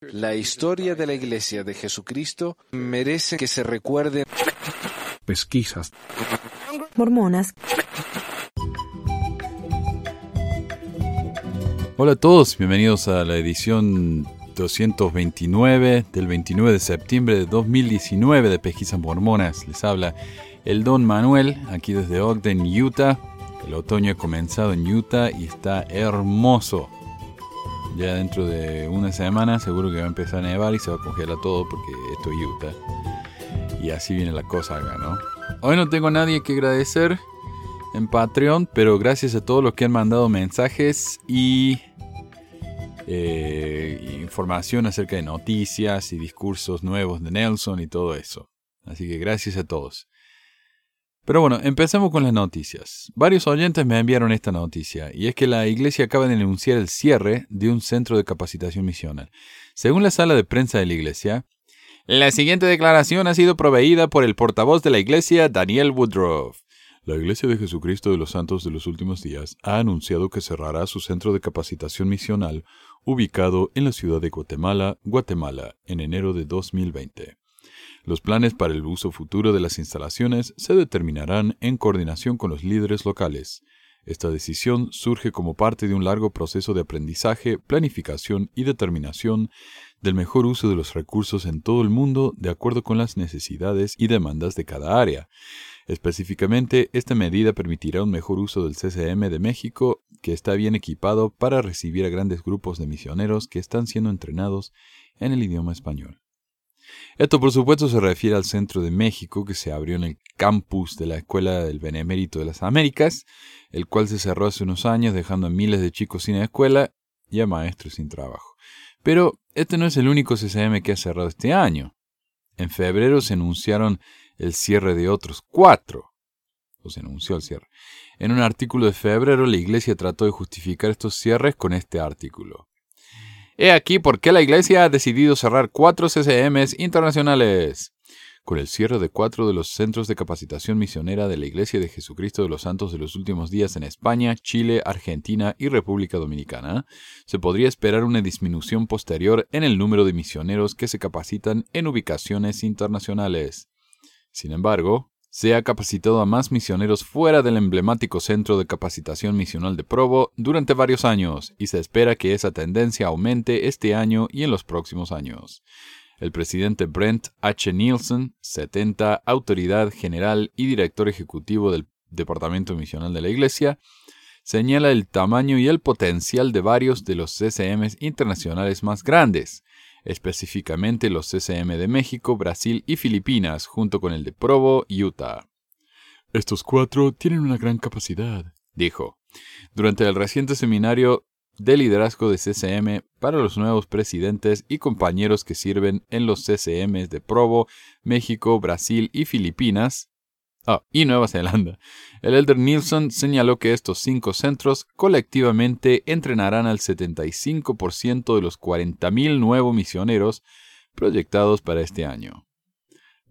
La historia de la Iglesia de Jesucristo merece que se recuerde. Pesquisas. Mormonas. Hola a todos, bienvenidos a la edición 229 del 29 de septiembre de 2019 de Pesquisas Mormonas. Les habla el Don Manuel, aquí desde Ogden, Utah. El otoño ha comenzado en Utah y está hermoso. Ya dentro de una semana seguro que va a empezar a nevar y se va a congelar todo porque esto es Utah. Y así viene la cosa acá, ¿no? Hoy no tengo a nadie que agradecer en Patreon, pero gracias a todos los que han mandado mensajes y eh, información acerca de noticias y discursos nuevos de Nelson y todo eso. Así que gracias a todos. Pero bueno, empecemos con las noticias. Varios oyentes me enviaron esta noticia, y es que la iglesia acaba de anunciar el cierre de un centro de capacitación misional. Según la sala de prensa de la iglesia, la siguiente declaración ha sido proveída por el portavoz de la iglesia, Daniel Woodruff. La Iglesia de Jesucristo de los Santos de los Últimos Días ha anunciado que cerrará su centro de capacitación misional ubicado en la ciudad de Guatemala, Guatemala, en enero de 2020. Los planes para el uso futuro de las instalaciones se determinarán en coordinación con los líderes locales. Esta decisión surge como parte de un largo proceso de aprendizaje, planificación y determinación del mejor uso de los recursos en todo el mundo de acuerdo con las necesidades y demandas de cada área. Específicamente, esta medida permitirá un mejor uso del CCM de México, que está bien equipado para recibir a grandes grupos de misioneros que están siendo entrenados en el idioma español. Esto por supuesto se refiere al Centro de México que se abrió en el campus de la Escuela del Benemérito de las Américas, el cual se cerró hace unos años dejando a miles de chicos sin escuela y a maestros sin trabajo. Pero este no es el único CCM que ha cerrado este año. En febrero se anunciaron el cierre de otros cuatro. O se anunció el cierre. En un artículo de febrero la Iglesia trató de justificar estos cierres con este artículo. He aquí por qué la Iglesia ha decidido cerrar cuatro CCMs internacionales. Con el cierre de cuatro de los centros de capacitación misionera de la Iglesia de Jesucristo de los Santos de los Últimos Días en España, Chile, Argentina y República Dominicana, se podría esperar una disminución posterior en el número de misioneros que se capacitan en ubicaciones internacionales. Sin embargo, se ha capacitado a más misioneros fuera del emblemático Centro de Capacitación Misional de Provo durante varios años y se espera que esa tendencia aumente este año y en los próximos años. El presidente Brent H. Nielsen, 70, autoridad general y director ejecutivo del Departamento Misional de la Iglesia, señala el tamaño y el potencial de varios de los CCMs internacionales más grandes, específicamente los CCM de México, Brasil y Filipinas, junto con el de Provo, Utah. Estos cuatro tienen una gran capacidad, dijo, durante el reciente seminario de liderazgo de CCM para los nuevos presidentes y compañeros que sirven en los CCMs de Provo, México, Brasil y Filipinas, Ah, y Nueva Zelanda. El Elder Nielsen señaló que estos cinco centros colectivamente entrenarán al 75% de los 40.000 nuevos misioneros proyectados para este año.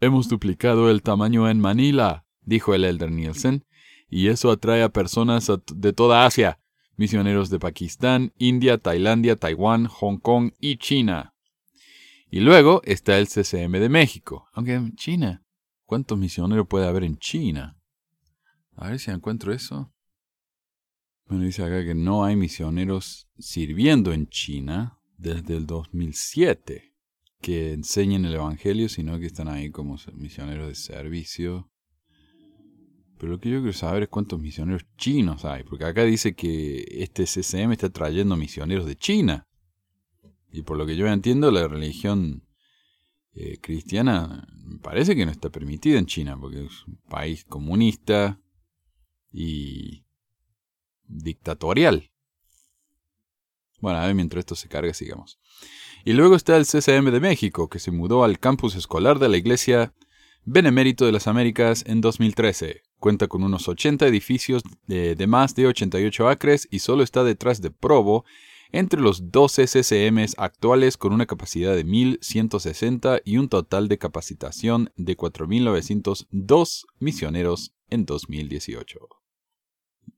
Hemos duplicado el tamaño en Manila, dijo el Elder Nielsen, y eso atrae a personas de toda Asia, misioneros de Pakistán, India, Tailandia, Taiwán, Hong Kong y China. Y luego está el CCM de México, aunque China ¿Cuántos misioneros puede haber en China? A ver si encuentro eso. Bueno, dice acá que no hay misioneros sirviendo en China desde el 2007 que enseñen el Evangelio, sino que están ahí como misioneros de servicio. Pero lo que yo quiero saber es cuántos misioneros chinos hay, porque acá dice que este CCM está trayendo misioneros de China. Y por lo que yo entiendo, la religión eh, cristiana parece que no está permitida en China, porque es un país comunista y dictatorial. Bueno, a ver, mientras esto se carga, sigamos. Y luego está el CCM de México, que se mudó al campus escolar de la Iglesia Benemérito de las Américas en 2013. Cuenta con unos 80 edificios de, de más de 88 acres y solo está detrás de Provo, entre los 12 CCMs actuales con una capacidad de 1.160 y un total de capacitación de 4.902 misioneros en 2018.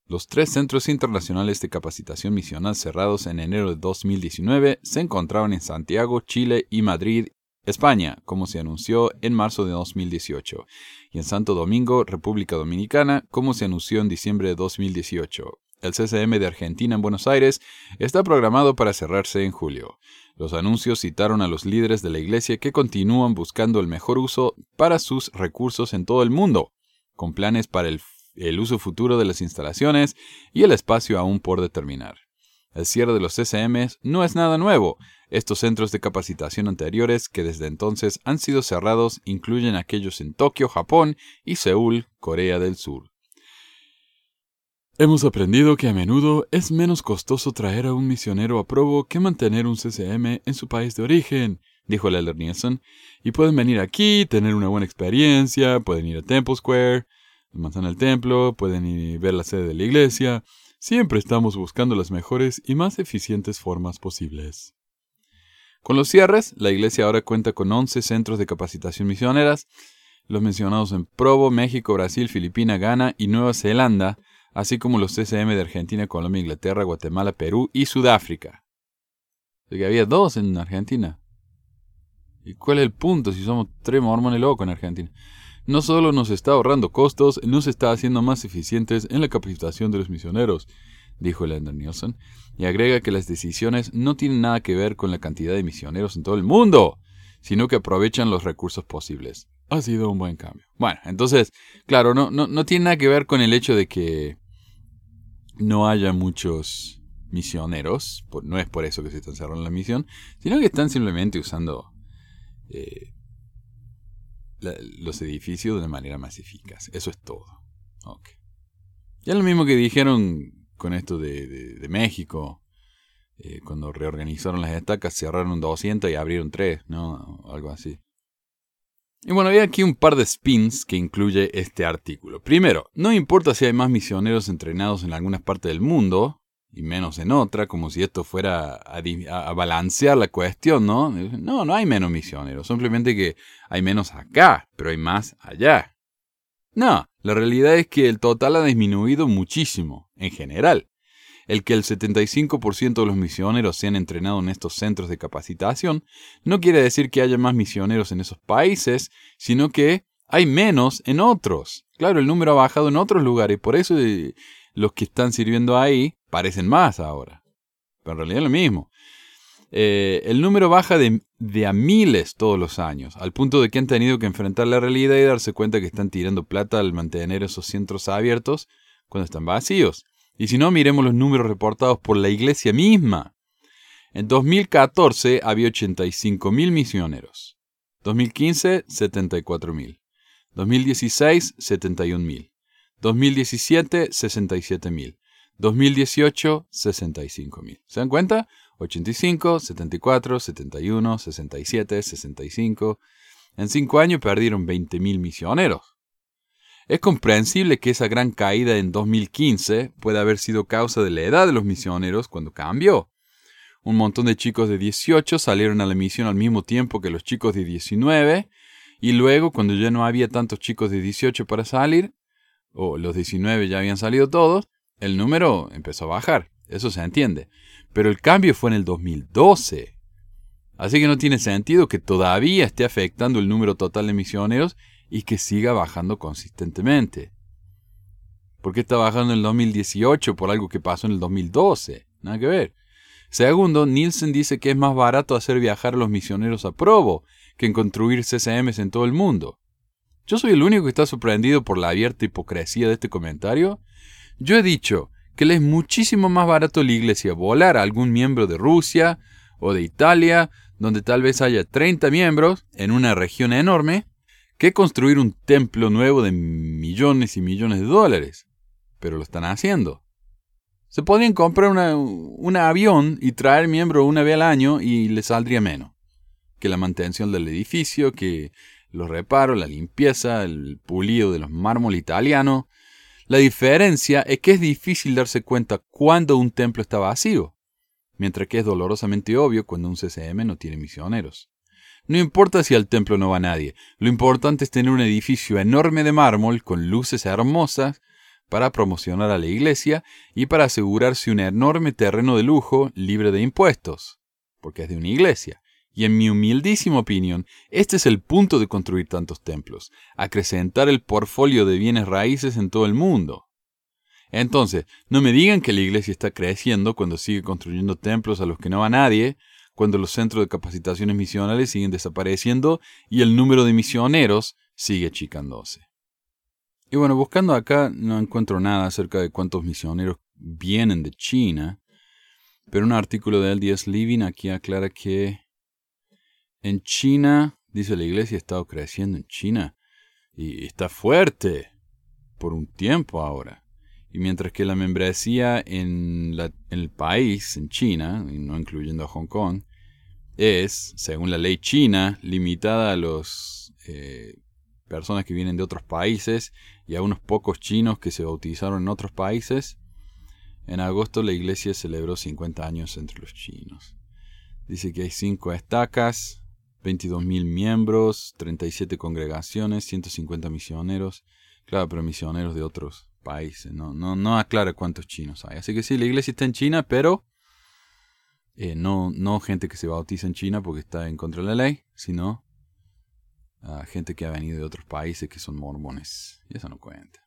Los tres centros internacionales de capacitación misional cerrados en enero de 2019 se encontraban en Santiago, Chile y Madrid, España, como se anunció en marzo de 2018, y en Santo Domingo, República Dominicana, como se anunció en diciembre de 2018. El CCM de Argentina en Buenos Aires está programado para cerrarse en julio. Los anuncios citaron a los líderes de la Iglesia que continúan buscando el mejor uso para sus recursos en todo el mundo, con planes para el, uso futuro de las instalaciones y el espacio aún por determinar. El cierre de los CCMs no es nada nuevo. Estos centros de capacitación anteriores que desde entonces han sido cerrados incluyen aquellos en Tokio, Japón y Seúl, Corea del Sur. Hemos aprendido que a menudo es menos costoso traer a un misionero a probo que mantener un CCM en su país de origen, dijo Leller Nielsen, y pueden venir aquí, tener una buena experiencia, pueden ir a Temple Square, manzana al templo, pueden ir ver la sede de la iglesia. Siempre estamos buscando las mejores y más eficientes formas posibles. Con los cierres, la iglesia ahora cuenta con 11 centros de capacitación misioneras, los mencionados en Provo, México, Brasil, Filipinas, Ghana y Nueva Zelanda, así como los CCM de Argentina, Colombia, Inglaterra, Guatemala, Perú y Sudáfrica. O que había dos en Argentina. ¿Y cuál es el punto si somos tres mormones locos en Argentina? No solo nos está ahorrando costos, nos está haciendo más eficientes en la capacitación de los misioneros, dijo Leonard Nielsen, y agrega que las decisiones no tienen nada que ver con la cantidad de misioneros en todo el mundo, sino que aprovechan los recursos posibles. Ha sido un buen cambio. Bueno, entonces, claro, no, no, no tiene nada que ver con el hecho de que no haya muchos misioneros, no es por eso que se están cerrando la misión, sino que están simplemente usando eh, los edificios de una manera más eficaz. Eso es todo. Okay. Ya lo mismo que dijeron con esto de, México, eh, cuando reorganizaron las estacas, cerraron 200 y abrieron 3, ¿no? Algo así. Y bueno, hay aquí un par de spins que incluye este artículo. Primero, no importa si hay más misioneros entrenados en algunas partes del mundo, y menos en otra, como si esto fuera a, balancear la cuestión, ¿no? No, no hay menos misioneros, simplemente que hay menos acá, pero hay más allá. No, la realidad es que el total ha disminuido muchísimo, en general. El que el 75% de los misioneros sean entrenados en estos centros de capacitación no quiere decir que haya más misioneros en esos países, sino que hay menos en otros. Claro, el número ha bajado en otros lugares, por eso eh, los que están sirviendo ahí parecen más ahora. Pero en realidad es lo mismo. Eh, el número baja de, de, a miles todos los años, al punto de que han tenido que enfrentar la realidad y darse cuenta que están tirando plata al mantener esos centros abiertos cuando están vacíos. Y si no, miremos los números reportados por la iglesia misma. En 2014 había 85.000 misioneros. 2015, 74.000. 2016, 71.000. 2017, 67.000. 2018, 65.000. ¿Se dan cuenta? 85, 74, 71, 67, 65. En cinco años perdieron 20.000 misioneros. Es comprensible que esa gran caída en 2015 pueda haber sido causa de la edad de los misioneros cuando cambió. Un montón de chicos de 18 salieron a la misión al mismo tiempo que los chicos de 19 y luego cuando ya no había tantos chicos de 18 para salir, o los 19 ya habían salido todos, el número empezó a bajar. Eso se entiende. Pero el cambio fue en el 2012. Así que no tiene sentido que todavía esté afectando el número total de misioneros y que siga bajando consistentemente. ¿Por qué está bajando en el 2018 por algo que pasó en el 2012? Nada que ver. Segundo, Nielsen dice que es más barato hacer viajar a los misioneros a Provo que en construir CCMs en todo el mundo. ¿Yo soy el único que está sorprendido por la abierta hipocresía de este comentario? Yo he dicho que le es muchísimo más barato a la iglesia volar a algún miembro de Rusia o de Italia, donde tal vez haya 30 miembros en una región enorme, que construir un templo nuevo de millones y millones de dólares. Pero lo están haciendo. Se podrían comprar un avión y traer miembros una vez al año y le saldría menos. Que la mantención del edificio, que los reparos, la limpieza, el pulido de los mármol italianos. La diferencia es que es difícil darse cuenta cuando un templo está vacío, mientras que es dolorosamente obvio cuando un CCM no tiene misioneros. No importa si al templo no va nadie, lo importante es tener un edificio enorme de mármol con luces hermosas para promocionar a la iglesia y para asegurarse un enorme terreno de lujo libre de impuestos, porque es de una iglesia. Y en mi humildísima opinión, este es el punto de construir tantos templos, acrecentar el portfolio de bienes raíces en todo el mundo. Entonces, no me digan que la iglesia está creciendo cuando sigue construyendo templos a los que no va nadie, cuando los centros de capacitaciones misionales siguen desapareciendo y el número de misioneros sigue achicándose. Y bueno, buscando acá no encuentro nada acerca de cuántos misioneros vienen de China, pero un artículo de L.D.S. Living aquí aclara que en China, dice la iglesia, ha estado creciendo en China y está fuerte por un tiempo ahora. Y mientras que la membresía en, el país, en China, y no incluyendo a Hong Kong, es, según la ley china, limitada a las eh, personas que vienen de otros países y a unos pocos chinos que se bautizaron en otros países, en agosto la iglesia celebró 50 años entre los chinos. Dice que hay cinco estacas, 22.000 miembros, 37 congregaciones, 150 misioneros. Claro, pero misioneros de otros países. No, no, no aclara cuántos chinos hay. Así que sí, la iglesia está en China, pero eh, no, no gente que se bautiza en China porque está en contra de la ley, sino gente que ha venido de otros países que son mormones. Y eso no cuenta.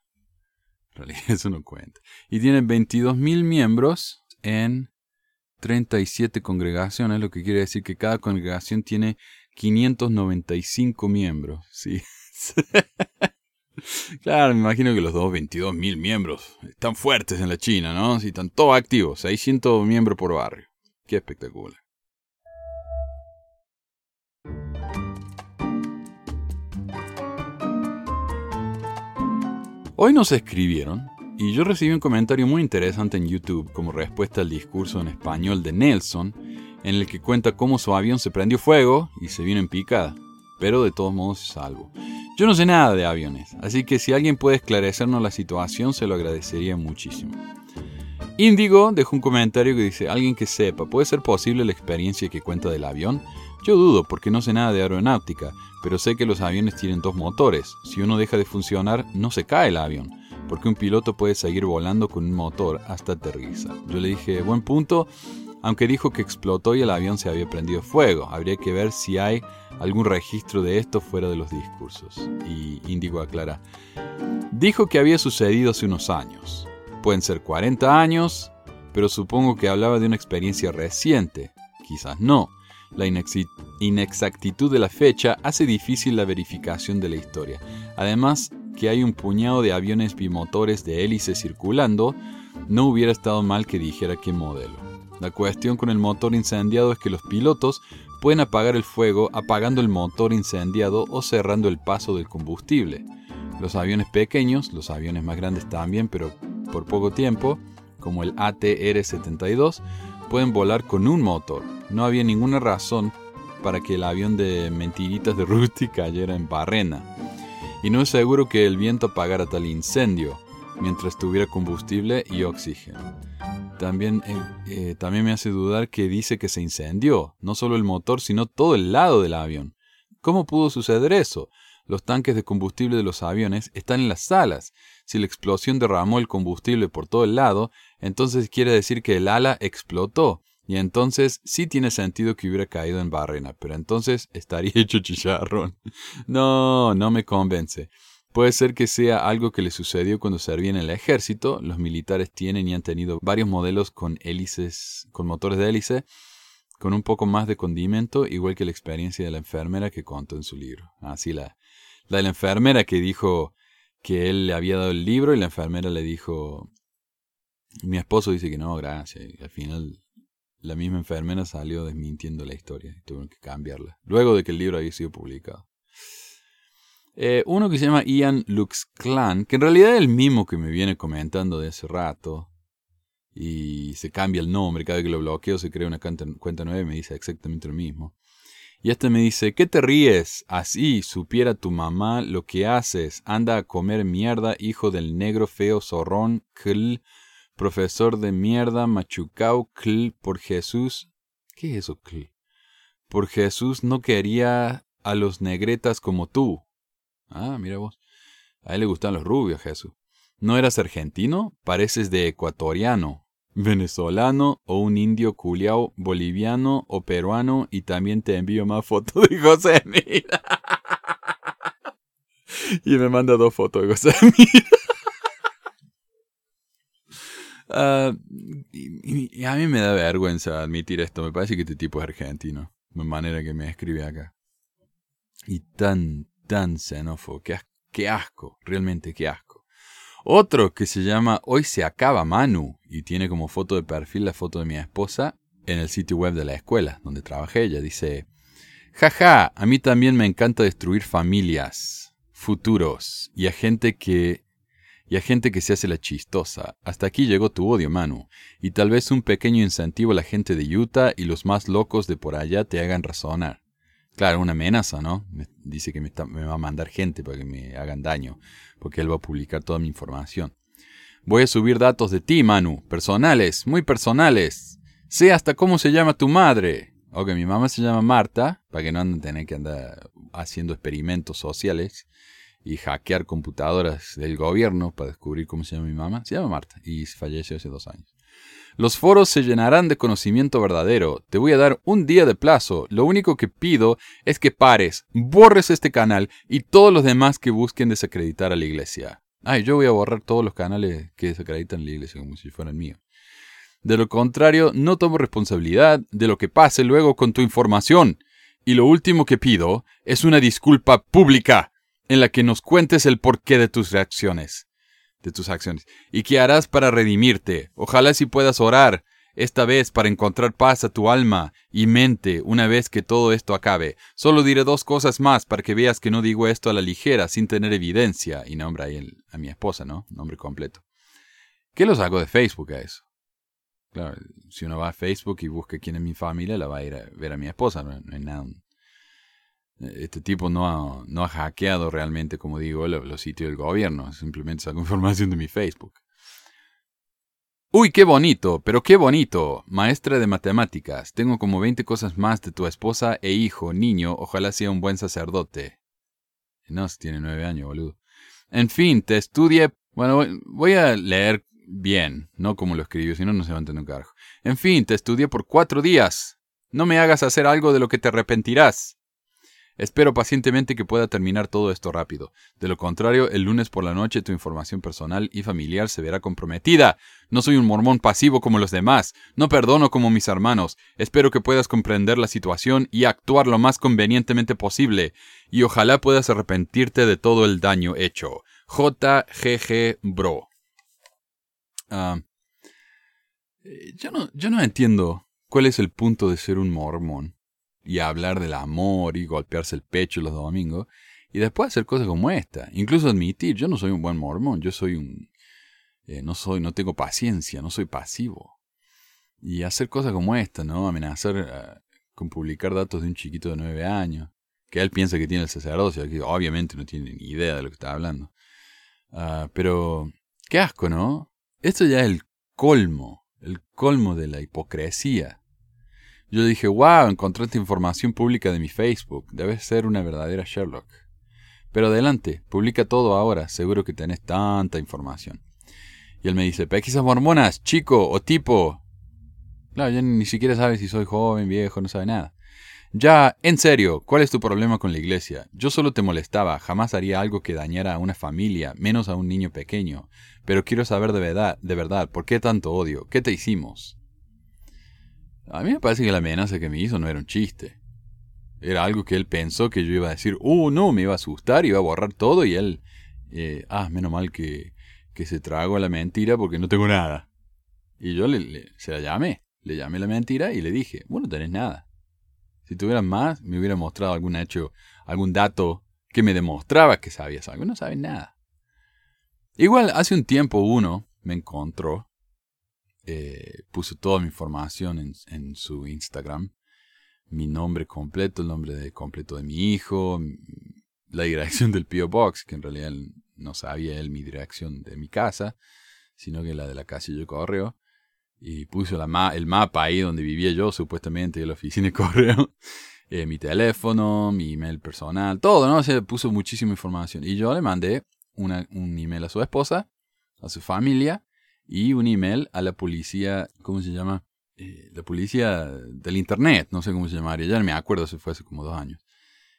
En realidad eso no cuenta. Y tienen 22.000 miembros en 37 congregaciones, lo que quiere decir que cada congregación tiene 595 miembros, sí. claro, me imagino que los dos 22 mil miembros están fuertes en la China, ¿no? Sí, están todos activos, 600 miembros por barrio. Qué espectacular. Hoy nos escribieron y yo recibí un comentario muy interesante en YouTube como respuesta al discurso en español de Nelson en el que cuenta cómo su avión se prendió fuego y se vino en picada, pero de todos modos salvo. Yo no sé nada de aviones, así que si alguien puede esclarecernos la situación se lo agradecería muchísimo. Índigo dejó un comentario que dice, alguien que sepa, ¿puede ser posible la experiencia que cuenta del avión? Yo dudo porque no sé nada de aeronáutica, pero sé que los aviones tienen dos motores. Si uno deja de funcionar, no se cae el avión, porque un piloto puede seguir volando con un motor hasta aterriza. Yo le dije, buen punto, aunque dijo que explotó y el avión se había prendido fuego. Habría que ver si hay algún registro de esto fuera de los discursos. Y Índigo aclara, dijo que había sucedido hace unos años. Pueden ser 40 años, pero supongo que hablaba de una experiencia reciente. Quizás no. La inexactitud de la fecha hace difícil la verificación de la historia. Además, que hay un puñado de aviones bimotores de hélice circulando, no hubiera estado mal que dijera qué modelo. La cuestión con el motor incendiado es que los pilotos pueden apagar el fuego apagando el motor incendiado o cerrando el paso del combustible. Los aviones pequeños, los aviones más grandes también, pero por poco tiempo, como el ATR-72, pueden volar con un motor. No había ninguna razón para que el avión de mentiritas de Rusty cayera en barrena. Y no es seguro que el viento apagara tal incendio mientras tuviera combustible y oxígeno. También, eh, eh, también me hace dudar que dice que se incendió, no solo el motor, sino todo el lado del avión. ¿Cómo pudo suceder eso? Los tanques de combustible de los aviones están en las salas. Si la explosión derramó el combustible por todo el lado, entonces quiere decir que el ala explotó. Y entonces sí tiene sentido que hubiera caído en barrena, pero entonces estaría hecho chicharrón. No, no me convence. Puede ser que sea algo que le sucedió cuando servía en el ejército. Los militares tienen y han tenido varios modelos con hélices, con motores de hélice, con un poco más de condimento, igual que la experiencia de la enfermera que contó en su libro. Así la, la de la enfermera que dijo que él le había dado el libro y la enfermera le dijo, mi esposo dice que no, gracias. Y al final la misma enfermera salió desmintiendo la historia y tuvieron que cambiarla, luego de que el libro había sido publicado. Eh, uno que se llama Ian Lux Clan, que en realidad es el mismo que me viene comentando de hace rato. Y se cambia el nombre, cada vez que lo bloqueo se crea una cuenta nueva y me dice exactamente lo mismo. Y este me dice, ¿qué te ríes? Así supiera tu mamá lo que haces. Anda a comer mierda, hijo del negro feo zorrón, cl, profesor de mierda, machucao, cl, por Jesús. ¿Qué es eso, cl? Por Jesús no quería a los negretas como tú. Ah, mira vos. A él le gustan los rubios, Jesús. ¿No eras argentino? Pareces de ecuatoriano, venezolano o un indio culiao boliviano o peruano y también te envío más fotos de José Mira. y me manda dos fotos de José Mira. Ah, y, a mí me da vergüenza admitir esto. Me parece que este tipo es argentino. De manera que me escribe acá. Y tan, tan xenófobo. Qué, qué asco. Realmente qué asco. Otro que se llama Hoy se acaba Manu. Y tiene como foto de perfil la foto de mi esposa en el sitio web de la escuela donde trabajé. Ella dice, jaja, a mí también me encanta destruir familias, futuros y a gente que y a gente que se hace la chistosa. Hasta aquí llegó tu odio, Manu, y tal vez un pequeño incentivo a la gente de Utah y los más locos de por allá te hagan razonar. Claro, una amenaza, ¿no? dice que me, va a mandar gente para que me hagan daño, porque él va a publicar toda mi información. Voy a subir datos de ti, Manu, personales, muy personales. Sé hasta cómo se llama tu madre. Ok, mi mamá se llama Marta, para que no anden tener que andar haciendo experimentos sociales y hackear computadoras del gobierno para descubrir cómo se llama mi mamá. Se llama Marta y falleció hace dos años. Los foros se llenarán de conocimiento verdadero. Te voy a dar un día de plazo. Lo único que pido es que pares, borres este canal y todos los demás que busquen desacreditar a la iglesia. Ay, yo voy a borrar todos los canales que desacreditan a la iglesia como si fueran míos. De lo contrario, no tomo responsabilidad de lo que pase luego con tu información. Y lo último que pido es una disculpa pública en la que nos cuentes el porqué de tus reacciones, de tus acciones, y qué harás para redimirte. Ojalá si puedas orar, esta vez para encontrar paz a tu alma y mente una vez que todo esto acabe. Solo diré dos cosas más para que veas que no digo esto a la ligera, sin tener evidencia, y nombra ahí a mi esposa, ¿no? Nombre completo. ¿Qué lo saco de Facebook a eso? Claro, si uno va a Facebook y busca quién es mi familia, la va a ir a ver a mi esposa, no, hay nada este tipo no ha, no ha hackeado realmente, como digo, los, sitios del gobierno. Simplemente sacó información de mi Facebook. Uy, qué bonito, pero qué bonito. Maestra de matemáticas. Tengo como 20 cosas más de tu esposa e hijo, niño. Ojalá sea un buen sacerdote. No, tiene nueve años, boludo. En fin, te estudie. Bueno, voy a leer bien, no como lo escribió, si no, no se va a entender un carajo. En fin, te estudié por cuatro días. No me hagas hacer algo de lo que te arrepentirás. Espero pacientemente que pueda terminar todo esto rápido. De lo contrario, el lunes por la noche tu información personal y familiar se verá comprometida. No soy un mormón pasivo como los demás. No perdono como mis hermanos. Espero que puedas comprender la situación y actuar lo más convenientemente posible. Y ojalá puedas arrepentirte de todo el daño hecho. JGG Bro. Eh, yo, no, yo no entiendo cuál es el punto de ser un mormón y hablar del amor y golpearse el pecho los domingos y después hacer cosas como esta. Incluso admitir, yo no soy un buen mormón, yo soy un... Eh, no soy, no tengo paciencia, no soy pasivo. Y hacer cosas como esta, ¿no? Amenazar eh, con publicar datos de un chiquito de nueve años, que él piensa que tiene el sacerdocio, que obviamente no tiene ni idea de lo que está hablando. Ah, pero, qué asco, ¿no? Esto ya es el colmo, el colmo de la hipocresía. Yo dije, wow, encontraste información pública de mi Facebook. Debes ser una verdadera Sherlock. Pero adelante, publica todo ahora, seguro que tenés tanta información. Y él me dice, pesquisas mormonas, chico o tipo. Claro, ya ni siquiera sabe si soy joven, viejo, no sabe nada. Ya, en serio, ¿cuál es tu problema con la iglesia? Yo solo te molestaba, jamás haría algo que dañara a una familia, menos a un niño pequeño. Pero quiero saber de verdad, de verdad, ¿por qué tanto odio? ¿Qué te hicimos? A mí me parece que la amenaza que me hizo no era un chiste. Era algo que él pensó que yo iba a decir, uh, no, me iba a asustar, iba a borrar todo y él, eh, ah, menos mal que, que se tragó la mentira porque no tengo nada. Y yo le, se la llamé, le llamé la mentira y le dije, bueno, tenés nada. Si tuvieras más, me hubiera mostrado algún hecho, algún dato que me demostraba que sabías algo. No sabes nada. Igual, hace un tiempo uno me encontró eh, puso toda mi información en, su Instagram. Mi nombre completo, el nombre completo de mi hijo, la dirección del P.O. Box, que en realidad no sabía él mi dirección de mi casa, sino que la de la casa yo correo. Y puso la el mapa ahí donde vivía yo, supuestamente, de la oficina de correo. Eh, mi teléfono, mi email personal, todo, ¿no? se puso muchísima información. Y yo le mandé un email a su esposa a su familia y un email a la policía, ¿cómo se llama? Eh, la policía del Internet, no sé cómo se llamaría, ya no me acuerdo, si fue hace como dos años.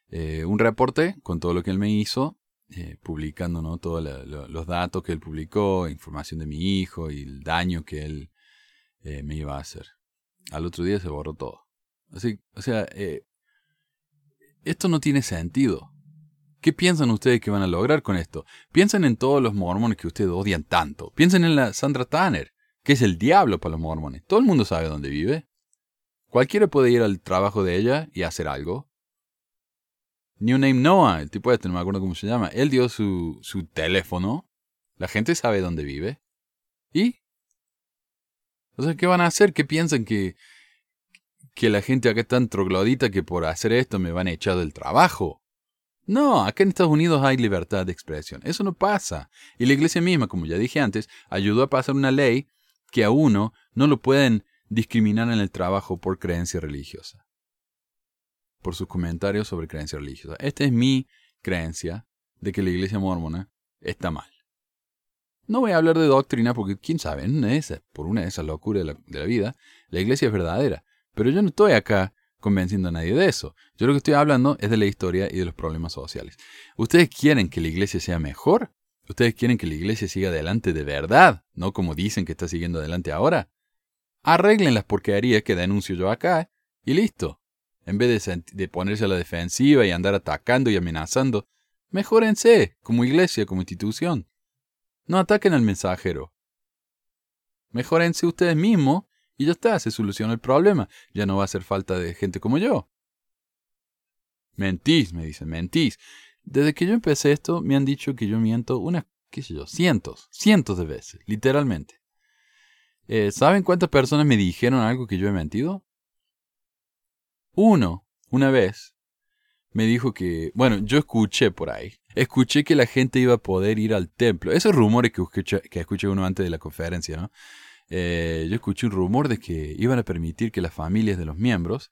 Eh, un reporte con todo lo que él me hizo, eh, publicando ¿no? todos los datos que él publicó, información de mi hijo y el daño que él me iba a hacer. Al otro día se borró todo. Así, o sea, esto no tiene sentido. ¿Qué piensan ustedes que van a lograr con esto? Piensen en todos los mormones que ustedes odian tanto. Piensen en la Sandra Tanner, que es el diablo para los mormones. Todo el mundo sabe dónde vive. Cualquiera puede ir al trabajo de ella y hacer algo. New Name Noah, el tipo este, no me acuerdo cómo se llama, él dio su, su teléfono. La gente sabe dónde vive. ¿Y? O sea, ¿qué van a hacer? ¿Qué piensan que, que la gente acá es tan troglodita que por hacer esto me van a echar del trabajo? No, acá en Estados Unidos hay libertad de expresión. Eso no pasa. Y la iglesia misma, como ya dije antes, ayudó a pasar una ley que a uno no lo pueden discriminar en el trabajo por creencia religiosa. Por sus comentarios sobre creencia religiosa. Esta es mi creencia de que la iglesia mormona está mal. No voy a hablar de doctrina porque, quién sabe, por una de esas locuras de la, de la vida, la iglesia es verdadera. Pero yo no estoy acá convenciendo a nadie de eso. Yo lo que estoy hablando es de la historia y de los problemas sociales. ¿Ustedes quieren que la iglesia sea mejor? ¿Ustedes quieren que la iglesia siga adelante de verdad? No como dicen que está siguiendo adelante ahora. Arreglen las porquerías que denuncio yo acá y listo. En vez de, de ponerse a la defensiva y andar atacando y amenazando, mejórense como iglesia, como institución. No ataquen al mensajero. Mejórense ustedes mismos y ya está, se soluciona el problema. Ya no va a hacer falta de gente como yo. Mentís, me dicen, mentís. Desde que yo empecé esto, me han dicho que yo miento unas, qué sé yo, cientos, cientos de veces, literalmente. Eh, ¿Saben cuántas personas me dijeron algo que yo he mentido? Uno, una vez, me dijo que, bueno, yo escuché por ahí, escuché que la gente iba a poder ir al templo. Esos rumores que escuché, que escuché uno antes de la conferencia, ¿no? Eh, yo escuché un rumor de que iban a permitir que las familias de los miembros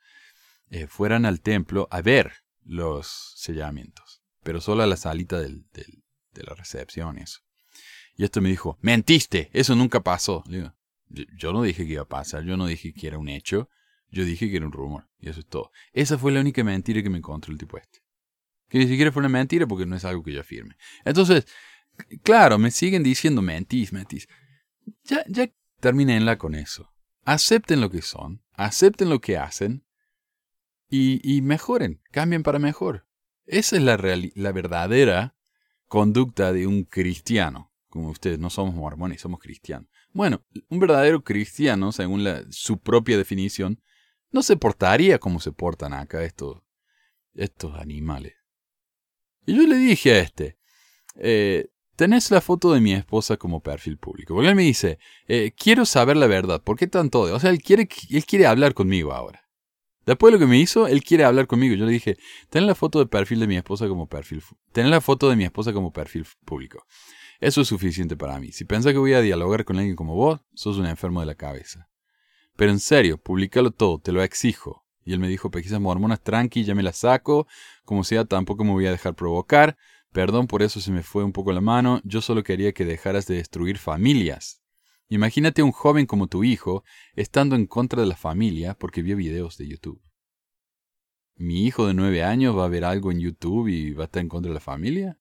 eh, fueran al templo a ver los sellamientos, pero solo a la salita de la recepción y esto me dijo, mentiste, eso nunca pasó. yo no dije que iba a pasar, yo no dije que era un hecho, yo dije que era un rumor, y eso es todo. Esa fue la única mentira que me encontró el tipo este. Que ni siquiera fue una mentira porque no es algo que yo afirme. Entonces, claro, me siguen diciendo mentís, mentís. Ya, ya terminenla con eso. Acepten lo que son, acepten lo que hacen y, mejoren, cambien para mejor. Esa es la, la verdadera conducta de un cristiano. Como ustedes, no somos mormones, somos cristianos. Bueno, un verdadero cristiano, según su propia definición, no se portaría como se portan acá estos, estos animales. Y yo le dije a este, eh, tenés la foto de mi esposa como perfil público. Porque él me dice, eh, quiero saber la verdad, ¿por qué tanto? O sea, él quiere, él quiere hablar conmigo ahora. Después de lo que me hizo, él quiere hablar conmigo. Yo le dije, ten la foto de perfil de mi esposa como perfil, ten la foto de mi esposa como perfil público. Eso es suficiente para mí. Si piensas que voy a dialogar con alguien como vos, sos un enfermo de la cabeza. Pero en serio, publicalo todo, te lo exijo. Y él me dijo, pesquisas mormonas tranqui, ya me las saco, como sea, tampoco me voy a dejar provocar. Perdón por eso se me fue un poco la mano, yo solo quería que dejaras de destruir familias. Imagínate a un joven como tu hijo estando en contra de la familia porque vio videos de YouTube. ¿Mi hijo de nueve años va a ver algo en YouTube y va a estar en contra de la familia?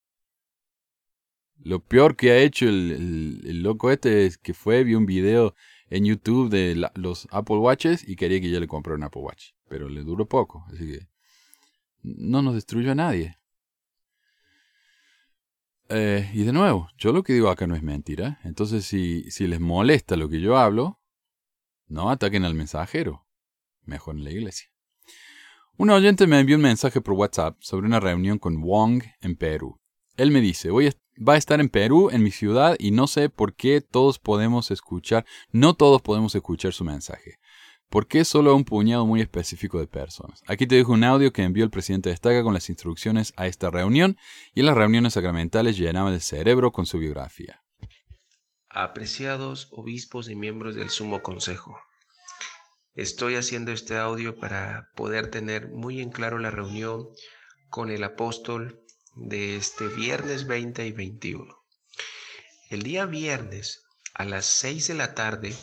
Lo peor que ha hecho el, loco este es que fue, vio un video en YouTube de los Apple Watches y quería que yo le comprara un Apple Watch. Pero le duró poco, así que no nos destruyó a nadie. Eh, y de nuevo, yo lo que digo acá no es mentira. Entonces, si, si les molesta lo que yo hablo, no ataquen al mensajero. Mejor en la iglesia. Un oyente me envió un mensaje por WhatsApp sobre una reunión con Wong en Perú. Él me dice, voy va a estar en Perú, en mi ciudad, y no sé por qué todos podemos escuchar, no todos podemos escuchar su mensaje. ¿Por qué solo a un puñado muy específico de personas? Aquí te dejo un audio que envió el presidente de Estaca con las instrucciones a esta reunión y en las reuniones sacramentales llenaba el cerebro con su biografía. Apreciados obispos y miembros del Sumo Consejo, estoy haciendo este audio para poder tener muy en claro la reunión con el apóstol de este viernes 20 y 21. El día viernes a las 6 de la tarde,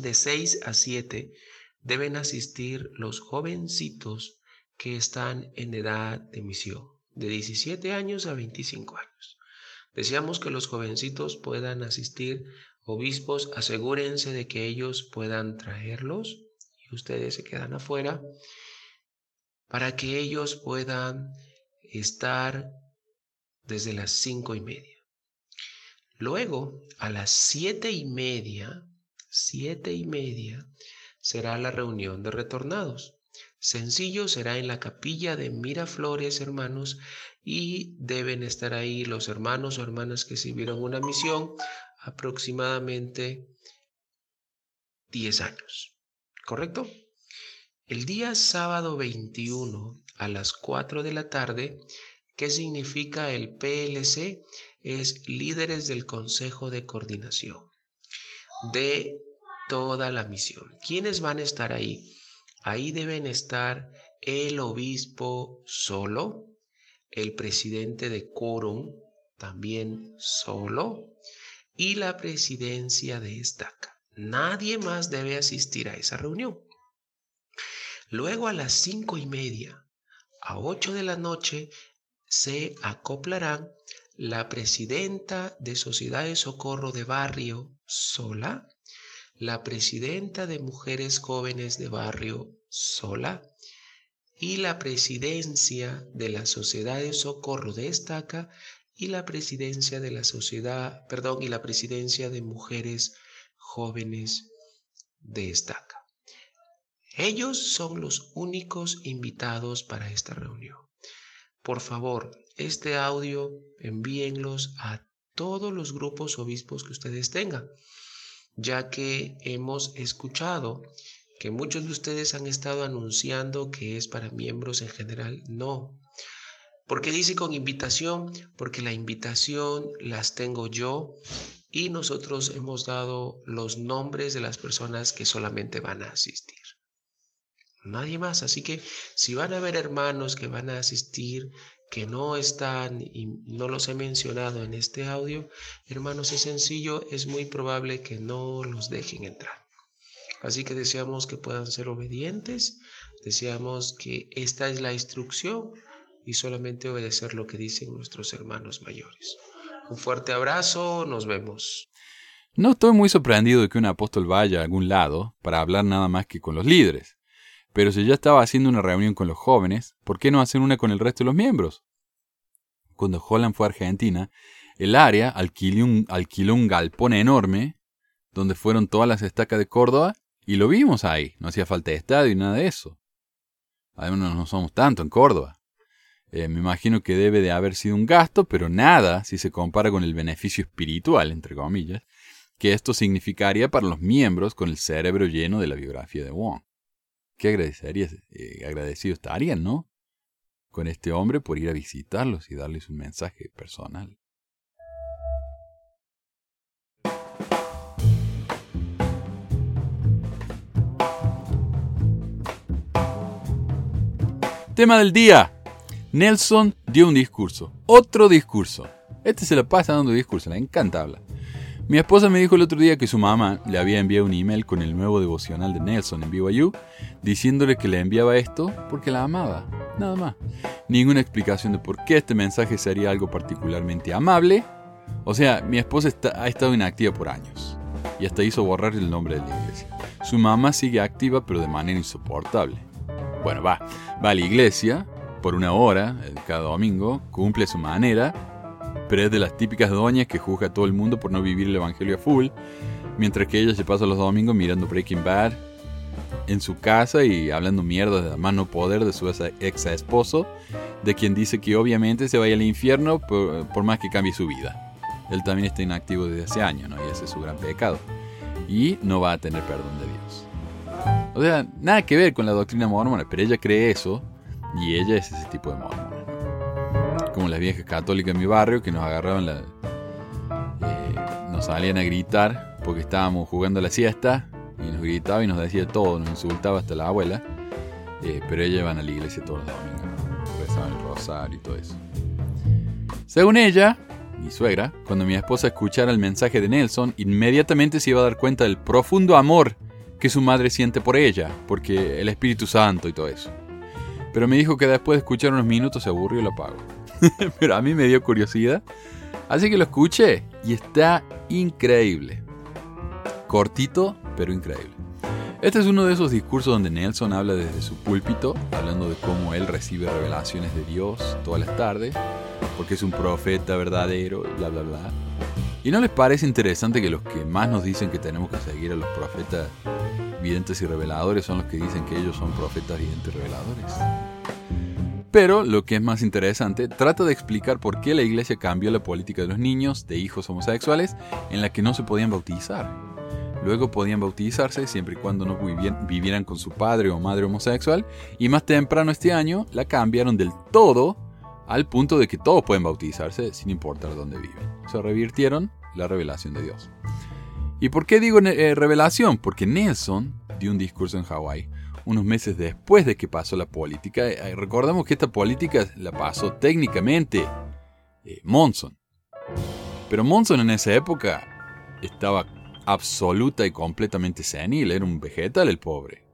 de 6 a 7, deben asistir los jovencitos que están en edad de misión, de 17 años a 25 años. Deseamos que los jovencitos puedan asistir, obispos, asegúrense de que ellos puedan traerlos y ustedes se quedan afuera para que ellos puedan estar desde las cinco y media. Luego, a las siete y media, siete y media, será la reunión de retornados. Sencillo será en la capilla de Miraflores, hermanos, y deben estar ahí los hermanos o hermanas que sirvieron una misión aproximadamente 10 años. ¿Correcto? El día sábado 21 a las 4 de la tarde, ¿qué significa el PLC? Es líderes del Consejo de Coordinación de toda la misión. ¿Quiénes van a estar ahí? Ahí deben estar el obispo solo, el presidente de quórum también solo y la presidencia de estaca. Nadie más debe asistir a esa reunión. Luego a las cinco y media a ocho de la noche se acoplarán la presidenta de Sociedad de Socorro de Barrio sola, la presidenta de Mujeres Jóvenes de Barrio sola y la presidencia de la Sociedad de Socorro de Estaca y la presidencia de la Sociedad, perdón, y la presidencia de Mujeres jóvenes de estaca. Ellos son los únicos invitados para esta reunión. Por favor, este audio envíenlos a todos los grupos obispos que ustedes tengan, ya que hemos escuchado que muchos de ustedes han estado anunciando que es para miembros en general. No. ¿Por qué dice con invitación? Porque la invitación las tengo yo y nosotros hemos dado los nombres de las personas que solamente van a asistir. Nadie más. Así que si van a haber hermanos que van a asistir, que no están y no los he mencionado en este audio, hermanos, es sencillo, es muy probable que no los dejen entrar. Así que deseamos que puedan ser obedientes, deseamos que esta es la instrucción y solamente obedecer lo que dicen nuestros hermanos mayores. Un fuerte abrazo, nos vemos. No estoy muy sorprendido de que un apóstol vaya a algún lado para hablar nada más que con los líderes. Pero si ya estaba haciendo una reunión con los jóvenes, ¿por qué no hacer una con el resto de los miembros? Cuando Holland fue a Argentina, el área alquiló un, galpón enorme donde fueron todas las estacas de Córdoba y lo vimos ahí. No hacía falta de estadio y nada de eso. Además no somos tanto en Córdoba. Eh, me imagino que debe de haber sido un gasto, pero nada si se compara con el beneficio espiritual, entre comillas, que esto significaría para los miembros con el cerebro lleno de la biografía de Wong. Qué agradecería, eh, agradecido estarían, ¿no? Con este hombre por ir a visitarlos y darles un mensaje personal. Tema del día. Nelson dio un discurso, otro discurso. Este se lo pasa dando discurso, le encanta hablar. Mi esposa me dijo el otro día que su mamá le había enviado un email con el nuevo devocional de Nelson en BYU, diciéndole que le enviaba esto porque la amaba, nada más. Ninguna explicación de por qué este mensaje sería algo particularmente amable. O sea, mi esposa ha estado inactiva por años y hasta hizo borrar el nombre de la iglesia. Su mamá sigue activa pero de manera insoportable. Bueno, va, va a la iglesia, por una hora eh, cada domingo, cumple su manera, pero de las típicas doñas que juzga a todo el mundo por no vivir el evangelio a full, mientras que ella se pasa los domingos mirando Breaking Bad en su casa y hablando mierda de la mano poder de su ex esposo, de quien dice que obviamente se vaya al infierno por, más que cambie su vida. Él también está inactivo desde hace años, ¿no? Y ese es su gran pecado. Y no va a tener perdón de Dios. O sea, nada que ver con la doctrina mormona, pero ella cree eso y ella es ese tipo de mormona. Como las viejas católicas en mi barrio que nos agarraban. Eh, nos salían a gritar porque estábamos jugando la siesta y nos gritaba y nos decía todo, nos insultaba hasta la abuela. Eh, pero ella iban a la iglesia todos los domingos, rezaban el rosario y todo eso. Según ella, mi suegra, cuando mi esposa escuchara el mensaje de Nelson, inmediatamente se iba a dar cuenta del profundo amor que su madre siente por ella, porque el Espíritu Santo y todo eso. Pero me dijo que después de escuchar unos minutos se aburrió y lo apagó. Pero a mí me dio curiosidad, así que lo escuché y está increíble. Cortito, pero increíble. Este es uno de esos discursos donde Nelson habla desde su púlpito, hablando de cómo él recibe revelaciones de Dios todas las tardes, porque es un profeta verdadero, bla, bla, bla. ¿Y no les parece interesante que los que más nos dicen que tenemos que seguir a los profetas videntes y reveladores son los que dicen que ellos son profetas videntes y reveladores? Pero lo que es más interesante, trata de explicar por qué la iglesia cambió la política de los niños de hijos homosexuales en la que no se podían bautizar. Luego podían bautizarse siempre y cuando no vivieran con su padre o madre homosexual. Y más temprano este año la cambiaron del todo al punto de que todos pueden bautizarse sin importar dónde viven. Se revirtieron la revelación de Dios. ¿Y por qué digo eh, revelación? Porque Nelson dio un discurso en Hawái unos meses después de que pasó la política. Eh, recordemos que esta política la pasó técnicamente eh, Monson. Pero Monson en esa época estaba absoluta y completamente senil, era un vegetal el pobre.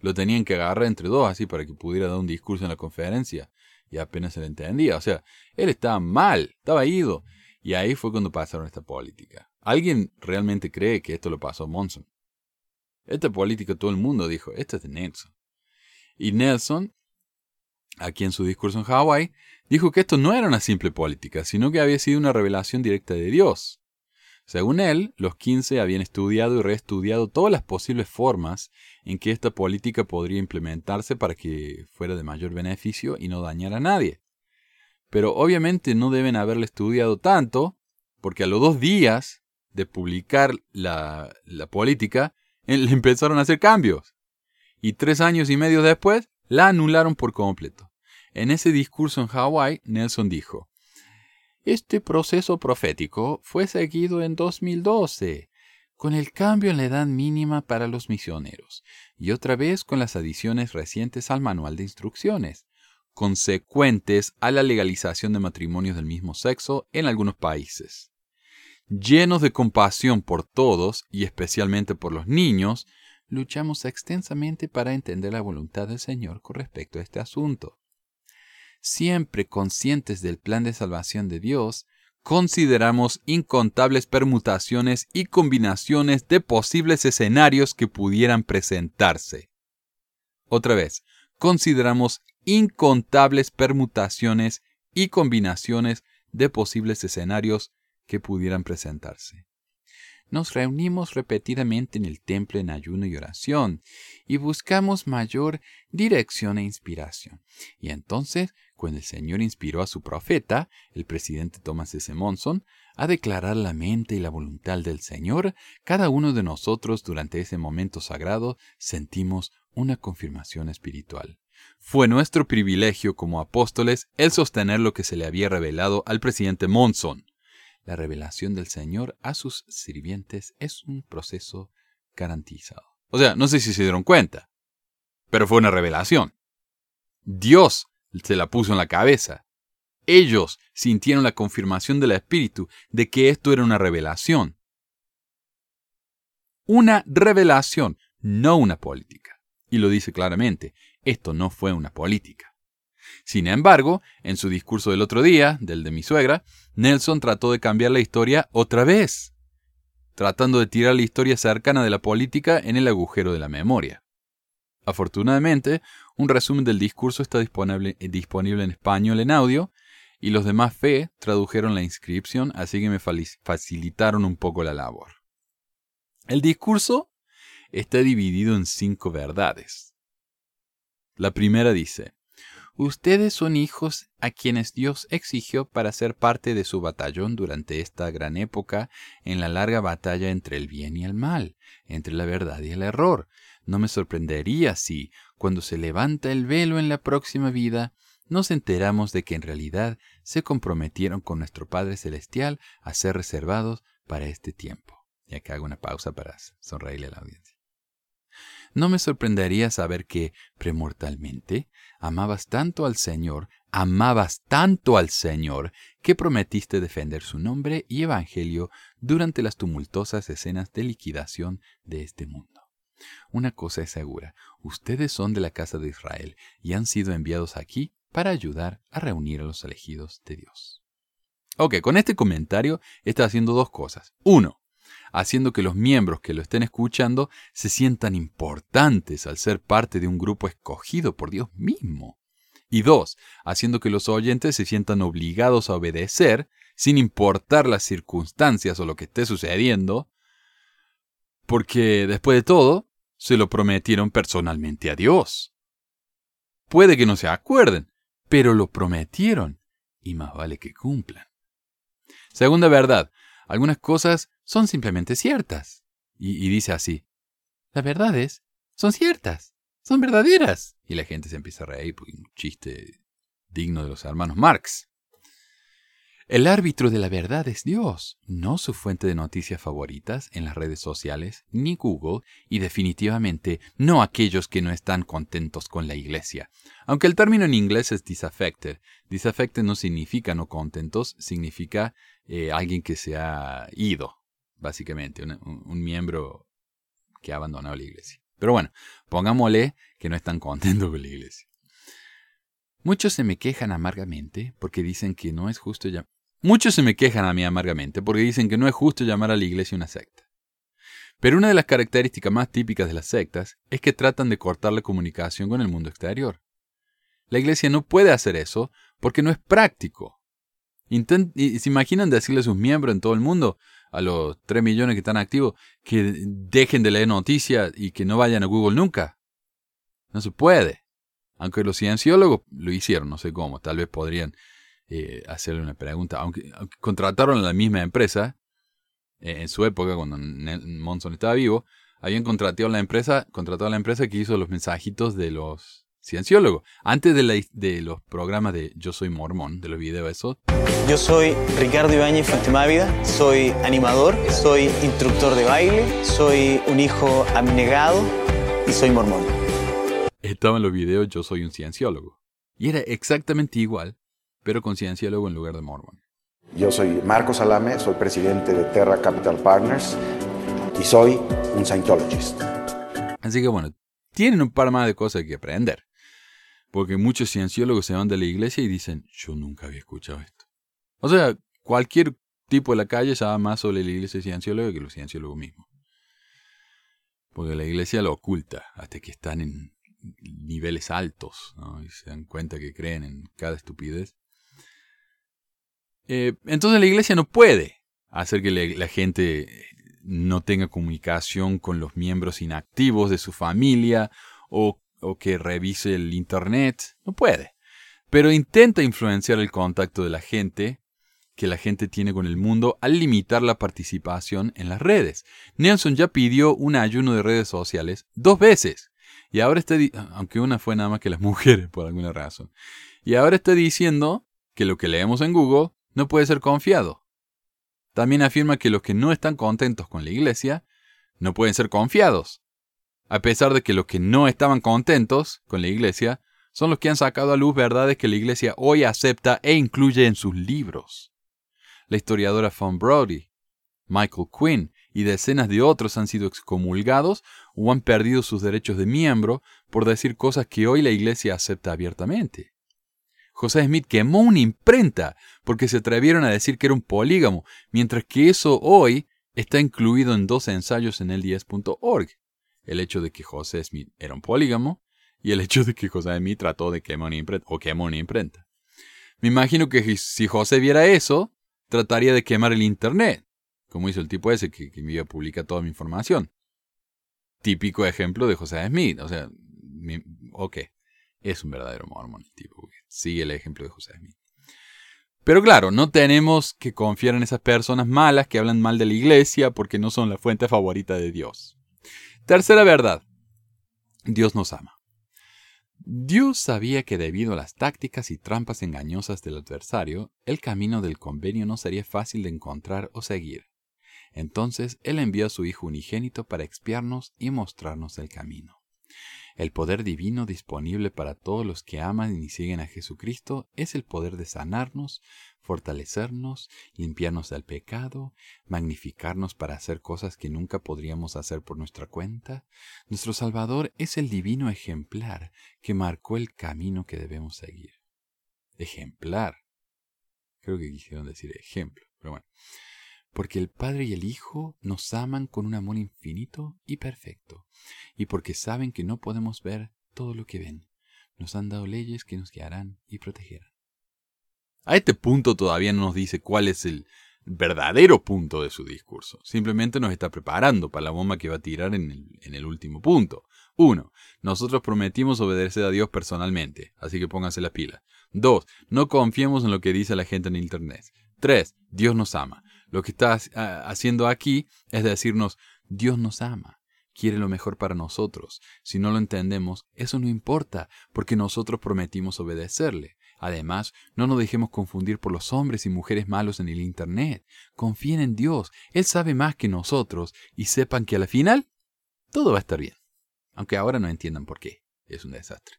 Lo tenían que agarrar entre dos así para que pudiera dar un discurso en la conferencia y apenas se le entendía. O sea, él estaba mal, estaba ido. Y ahí fue cuando pasaron esta política. ¿Alguien realmente cree que esto lo pasó a Monson? Esta política todo el mundo dijo, esta es de Nelson. Y Nelson, aquí en su discurso en Hawái, dijo que esto no era una simple política, sino que había sido una revelación directa de Dios. Según él, los 15 habían estudiado y reestudiado todas las posibles formas en que esta política podría implementarse para que fuera de mayor beneficio y no dañara a nadie. Pero obviamente no deben haberle estudiado tanto, porque a los dos días de publicar la, política, le empezaron a hacer cambios. Y tres años y medio después, la anularon por completo. En ese discurso en Hawái, Nelson dijo, este proceso profético fue seguido en 2012, con el cambio en la edad mínima para los misioneros, y otra vez con las adiciones recientes al manual de instrucciones, consecuentes a la legalización de matrimonios del mismo sexo en algunos países. Llenos de compasión por todos, y especialmente por los niños, luchamos extensamente para entender la voluntad del Señor con respecto a este asunto siempre conscientes del plan de salvación de Dios, consideramos incontables permutaciones y combinaciones de posibles escenarios que pudieran presentarse. Otra vez, consideramos incontables permutaciones y combinaciones de posibles escenarios que pudieran presentarse. Nos reunimos repetidamente en el templo en ayuno y oración y buscamos mayor dirección e inspiración. Y entonces cuando el Señor inspiró a su profeta, el presidente Thomas S. Monson, a declarar la mente y la voluntad del Señor, cada uno de nosotros durante ese momento sagrado sentimos una confirmación espiritual. Fue nuestro privilegio como apóstoles el sostener lo que se le había revelado al presidente Monson. La revelación del Señor a sus sirvientes es un proceso garantizado. O sea, no sé si se dieron cuenta, pero fue una revelación. Dios se la puso en la cabeza. Ellos sintieron la confirmación del Espíritu de que esto era una revelación. Una revelación, no una política. Y lo dice claramente, esto no fue una política. Sin embargo, en su discurso del otro día, del de mi suegra, Nelson trató de cambiar la historia otra vez, tratando de tirar la historia cercana de la política en el agujero de la memoria. Afortunadamente, un resumen del discurso está disponible, disponible en español en audio y los demás fe tradujeron la inscripción, así que me facilitaron un poco la labor. El discurso está dividido en cinco verdades. La primera dice, Ustedes son hijos a quienes Dios exigió para ser parte de su batallón durante esta gran época en la larga batalla entre el bien y el mal, entre la verdad y el error, no me sorprendería si, cuando se levanta el velo en la próxima vida, nos enteramos de que en realidad se comprometieron con nuestro Padre Celestial a ser reservados para este tiempo. Y acá hago una pausa para sonreírle a la audiencia. No me sorprendería saber que, premortalmente, amabas tanto al Señor, amabas tanto al Señor, que prometiste defender su nombre y evangelio durante las tumultuosas escenas de liquidación de este mundo. Una cosa es segura, ustedes son de la casa de Israel y han sido enviados aquí para ayudar a reunir a los elegidos de Dios. Ok, con este comentario está haciendo dos cosas. Uno, haciendo que los miembros que lo estén escuchando se sientan importantes al ser parte de un grupo escogido por Dios mismo. Y dos, haciendo que los oyentes se sientan obligados a obedecer, sin importar las circunstancias o lo que esté sucediendo, porque después de todo, se lo prometieron personalmente a Dios. Puede que no se acuerden, pero lo prometieron, y más vale que cumplan. Segunda verdad, algunas cosas son simplemente ciertas. Y, dice así, las verdades son ciertas, son verdaderas. Y la gente se empieza a reír porque un chiste digno de los hermanos Marx. El árbitro de la verdad es Dios, no su fuente de noticias favoritas en las redes sociales, ni Google, y definitivamente no aquellos que no están contentos con la iglesia. Aunque el término en inglés es disaffected, disaffected no significa no contentos, significa eh, alguien que se ha ido, básicamente, un, miembro que ha abandonado la iglesia. Pero bueno, pongámosle que no están contentos con la iglesia. Muchos se me quejan amargamente porque dicen que no es justo llamar. Muchos se me quejan a mí amargamente porque dicen que no es justo llamar a la iglesia una secta. Pero una de las características más típicas de las sectas es que tratan de cortar la comunicación con el mundo exterior. La iglesia no puede hacer eso porque no es práctico. Y se imaginan decirle a sus miembros en todo el mundo, a los 3 millones que están activos, que dejen de leer noticias y que no vayan a Google nunca. No se puede. Aunque los cienciólogos lo hicieron, no sé cómo, tal vez podrían eh, hacerle una pregunta. Aunque, contrataron a la misma empresa, eh, en su época, cuando Monson estaba vivo, habían contratado la empresa, contratado a la empresa que hizo los mensajitos de los cienciólogos. Antes de, de los programas de Yo Soy Mormón, de los videos esos. Yo soy Ricardo Ibáñez Fontemávida, soy animador, soy instructor de baile, soy un hijo abnegado y soy mormón. Estaban los videos Yo Soy un Cienciólogo. Y era exactamente igual pero con luego en lugar de Mormon. Yo soy Marcos Salame, soy presidente de Terra Capital Partners y soy un Scientologist. Así que bueno, tienen un par más de cosas que aprender. Porque muchos cienciólogos se van de la iglesia y dicen, yo nunca había escuchado esto. O sea, cualquier tipo de la calle sabe más sobre la iglesia ciencióloga que los cienciólogos mismos. Porque la iglesia lo oculta hasta que están en niveles altos y se dan cuenta que creen en cada estupidez. Eh, entonces la iglesia no puede hacer que la gente no tenga comunicación con los miembros inactivos de su familia o, o que revise el Internet. No puede. Pero intenta influenciar el contacto de la gente que la gente tiene con el mundo al limitar la participación en las redes. Nelson ya pidió un ayuno de redes sociales dos veces. Y ahora está, aunque una fue nada más que las mujeres por alguna razón. Y ahora está diciendo que lo que leemos en Google no puede ser confiado. También afirma que los que no están contentos con la iglesia no pueden ser confiados, a pesar de que los que no estaban contentos con la iglesia son los que han sacado a luz verdades que la iglesia hoy acepta e incluye en sus libros. La historiadora Von Brody, Michael Quinn y decenas de otros han sido excomulgados o han perdido sus derechos de miembro por decir cosas que hoy la iglesia acepta abiertamente. José Smith quemó una imprenta porque se atrevieron a decir que era un polígamo, mientras que eso hoy está incluido en dos ensayos en el 10.org. El hecho de que José Smith era un polígamo y el hecho de que José Smith trató de quemar una imprenta o quemó una imprenta. Me imagino que si José viera eso, trataría de quemar el Internet, como hizo el tipo ese que, que me iba a publicar toda mi información. Típico ejemplo de José Smith. O sea, ok, es un verdadero mormón el tipo sigue el ejemplo de José Smith. Pero claro, no tenemos que confiar en esas personas malas que hablan mal de la iglesia porque no son la fuente favorita de Dios. Tercera verdad. Dios nos ama. Dios sabía que debido a las tácticas y trampas engañosas del adversario, el camino del convenio no sería fácil de encontrar o seguir. Entonces Él envió a su Hijo unigénito para expiarnos y mostrarnos el camino. El poder divino disponible para todos los que aman y siguen a Jesucristo es el poder de sanarnos, fortalecernos, limpiarnos del pecado, magnificarnos para hacer cosas que nunca podríamos hacer por nuestra cuenta. Nuestro Salvador es el divino ejemplar que marcó el camino que debemos seguir. Ejemplar. Creo que quisieron decir ejemplo, pero bueno porque el Padre y el Hijo nos aman con un amor infinito y perfecto, y porque saben que no podemos ver todo lo que ven, nos han dado leyes que nos guiarán y protegerán. A este punto todavía no nos dice cuál es el verdadero punto de su discurso. Simplemente nos está preparando para la bomba que va a tirar en el, en el último punto. Uno, nosotros prometimos obedecer a Dios personalmente, así que pónganse la pila. Dos, no confiemos en lo que dice la gente en Internet. Tres, Dios nos ama. Lo que está haciendo aquí es decirnos, Dios nos ama, quiere lo mejor para nosotros. Si no lo entendemos, eso no importa, porque nosotros prometimos obedecerle. Además, no nos dejemos confundir por los hombres y mujeres malos en el Internet. Confíen en Dios, Él sabe más que nosotros y sepan que al final todo va a estar bien. Aunque ahora no entiendan por qué. Es un desastre.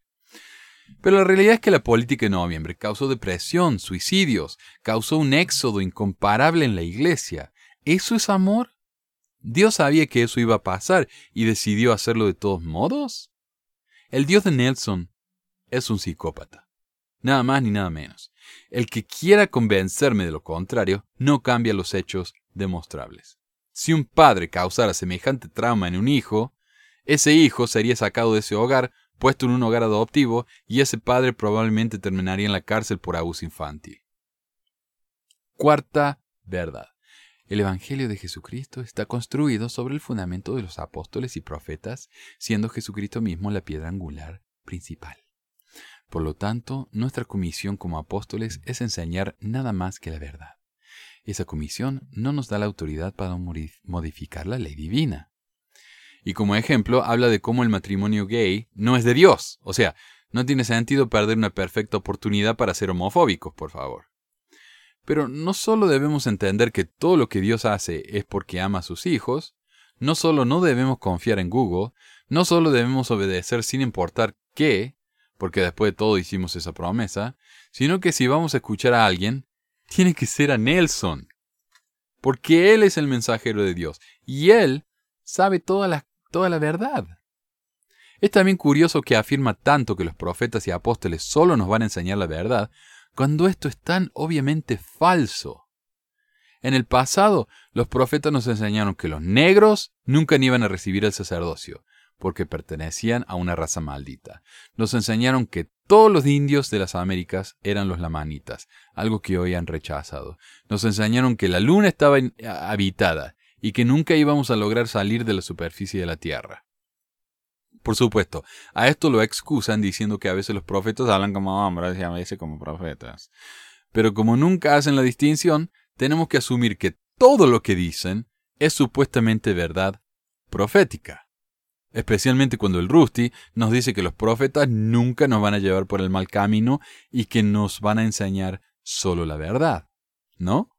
Pero la realidad es que la política en noviembre causó depresión, suicidios, causó un éxodo incomparable en la iglesia. ¿Eso es amor? ¿Dios sabía que eso iba a pasar y decidió hacerlo de todos modos? El Dios de Nelson es un psicópata. Nada más ni nada menos. El que quiera convencerme de lo contrario no cambia los hechos demostrables. Si un padre causara semejante trauma en un hijo, ese hijo sería sacado de ese hogar puesto en un hogar adoptivo y ese padre probablemente terminaría en la cárcel por abuso infantil. Cuarta verdad. El Evangelio de Jesucristo está construido sobre el fundamento de los apóstoles y profetas, siendo Jesucristo mismo la piedra angular principal. Por lo tanto, nuestra comisión como apóstoles es enseñar nada más que la verdad. Esa comisión no nos da la autoridad para modificar la ley divina. Y como ejemplo, habla de cómo el matrimonio gay no es de Dios. O sea, no tiene sentido perder una perfecta oportunidad para ser homofóbicos, por favor. Pero no solo debemos entender que todo lo que Dios hace es porque ama a sus hijos, no solo no debemos confiar en Google, no solo debemos obedecer sin importar qué, porque después de todo hicimos esa promesa, sino que si vamos a escuchar a alguien, tiene que ser a Nelson. Porque Él es el mensajero de Dios y Él sabe todas las toda la verdad. Es también curioso que afirma tanto que los profetas y apóstoles solo nos van a enseñar la verdad, cuando esto es tan obviamente falso. En el pasado, los profetas nos enseñaron que los negros nunca iban a recibir el sacerdocio, porque pertenecían a una raza maldita. Nos enseñaron que todos los indios de las Américas eran los lamanitas, algo que hoy han rechazado. Nos enseñaron que la luna estaba habitada y que nunca íbamos a lograr salir de la superficie de la tierra. Por supuesto, a esto lo excusan diciendo que a veces los profetas hablan como hombres y a veces como profetas. Pero como nunca hacen la distinción, tenemos que asumir que todo lo que dicen es supuestamente verdad profética. Especialmente cuando el Rusty nos dice que los profetas nunca nos van a llevar por el mal camino y que nos van a enseñar solo la verdad. ¿No?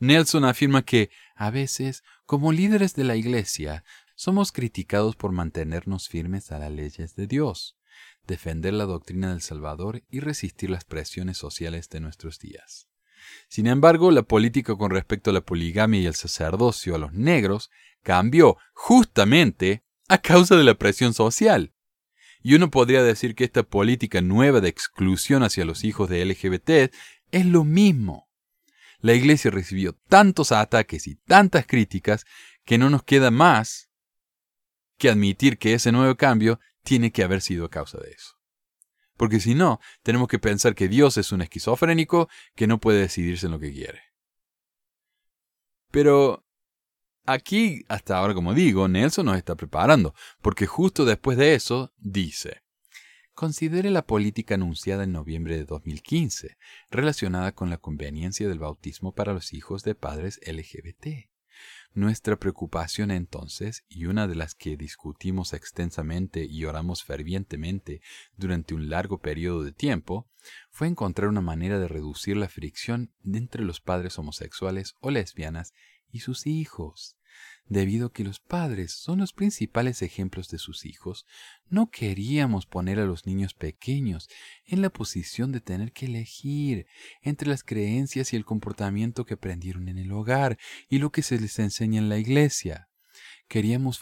Nelson afirma que, a veces, como líderes de la Iglesia, somos criticados por mantenernos firmes a las leyes de Dios, defender la doctrina del Salvador y resistir las presiones sociales de nuestros días. Sin embargo, la política con respecto a la poligamia y el sacerdocio a los negros cambió justamente a causa de la presión social. Y uno podría decir que esta política nueva de exclusión hacia los hijos de LGBT es lo mismo la Iglesia recibió tantos ataques y tantas críticas que no nos queda más que admitir que ese nuevo cambio tiene que haber sido a causa de eso. Porque si no, tenemos que pensar que Dios es un esquizofrénico que no puede decidirse en lo que quiere. Pero aquí, hasta ahora, como digo, Nelson nos está preparando, porque justo después de eso dice, Considere la política anunciada en noviembre de 2015, relacionada con la conveniencia del bautismo para los hijos de padres LGBT. Nuestra preocupación entonces, y una de las que discutimos extensamente y oramos fervientemente durante un largo periodo de tiempo, fue encontrar una manera de reducir la fricción entre los padres homosexuales o lesbianas y sus hijos. Debido a que los padres son los principales ejemplos de sus hijos, no queríamos poner a los niños pequeños en la posición de tener que elegir entre las creencias y el comportamiento que aprendieron en el hogar y lo que se les enseña en la iglesia. Queríamos,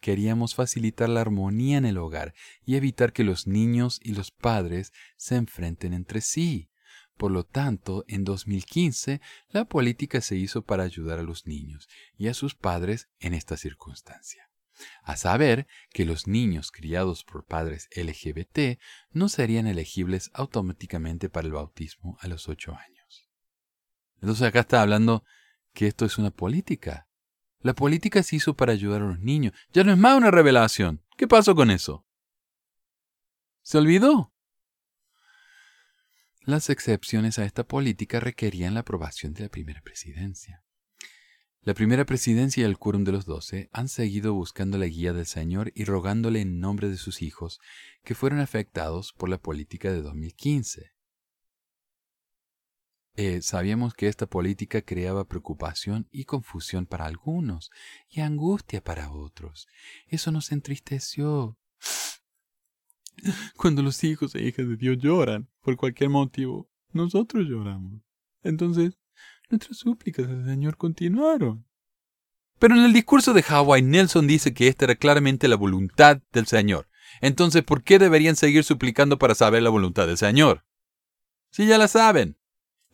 queríamos facilitar la armonía en el hogar y evitar que los niños y los padres se enfrenten entre sí. Por lo tanto, en 2015, la política se hizo para ayudar a los niños y a sus padres en esta circunstancia. A saber que los niños criados por padres LGBT no serían elegibles automáticamente para el bautismo a los 8 años. Entonces acá está hablando que esto es una política. La política se hizo para ayudar a los niños. Ya no es más una revelación. ¿Qué pasó con eso? ¿Se olvidó? Las excepciones a esta política requerían la aprobación de la primera presidencia. La primera presidencia y el quórum de los doce han seguido buscando la guía del Señor y rogándole en nombre de sus hijos que fueron afectados por la política de 2015. Eh, sabíamos que esta política creaba preocupación y confusión para algunos y angustia para otros. Eso nos entristeció. Cuando los hijos e hijas de Dios lloran por cualquier motivo, nosotros lloramos. Entonces, nuestras súplicas al Señor continuaron. Pero en el discurso de Hawaii, Nelson dice que esta era claramente la voluntad del Señor. Entonces, ¿por qué deberían seguir suplicando para saber la voluntad del Señor? Si ya la saben.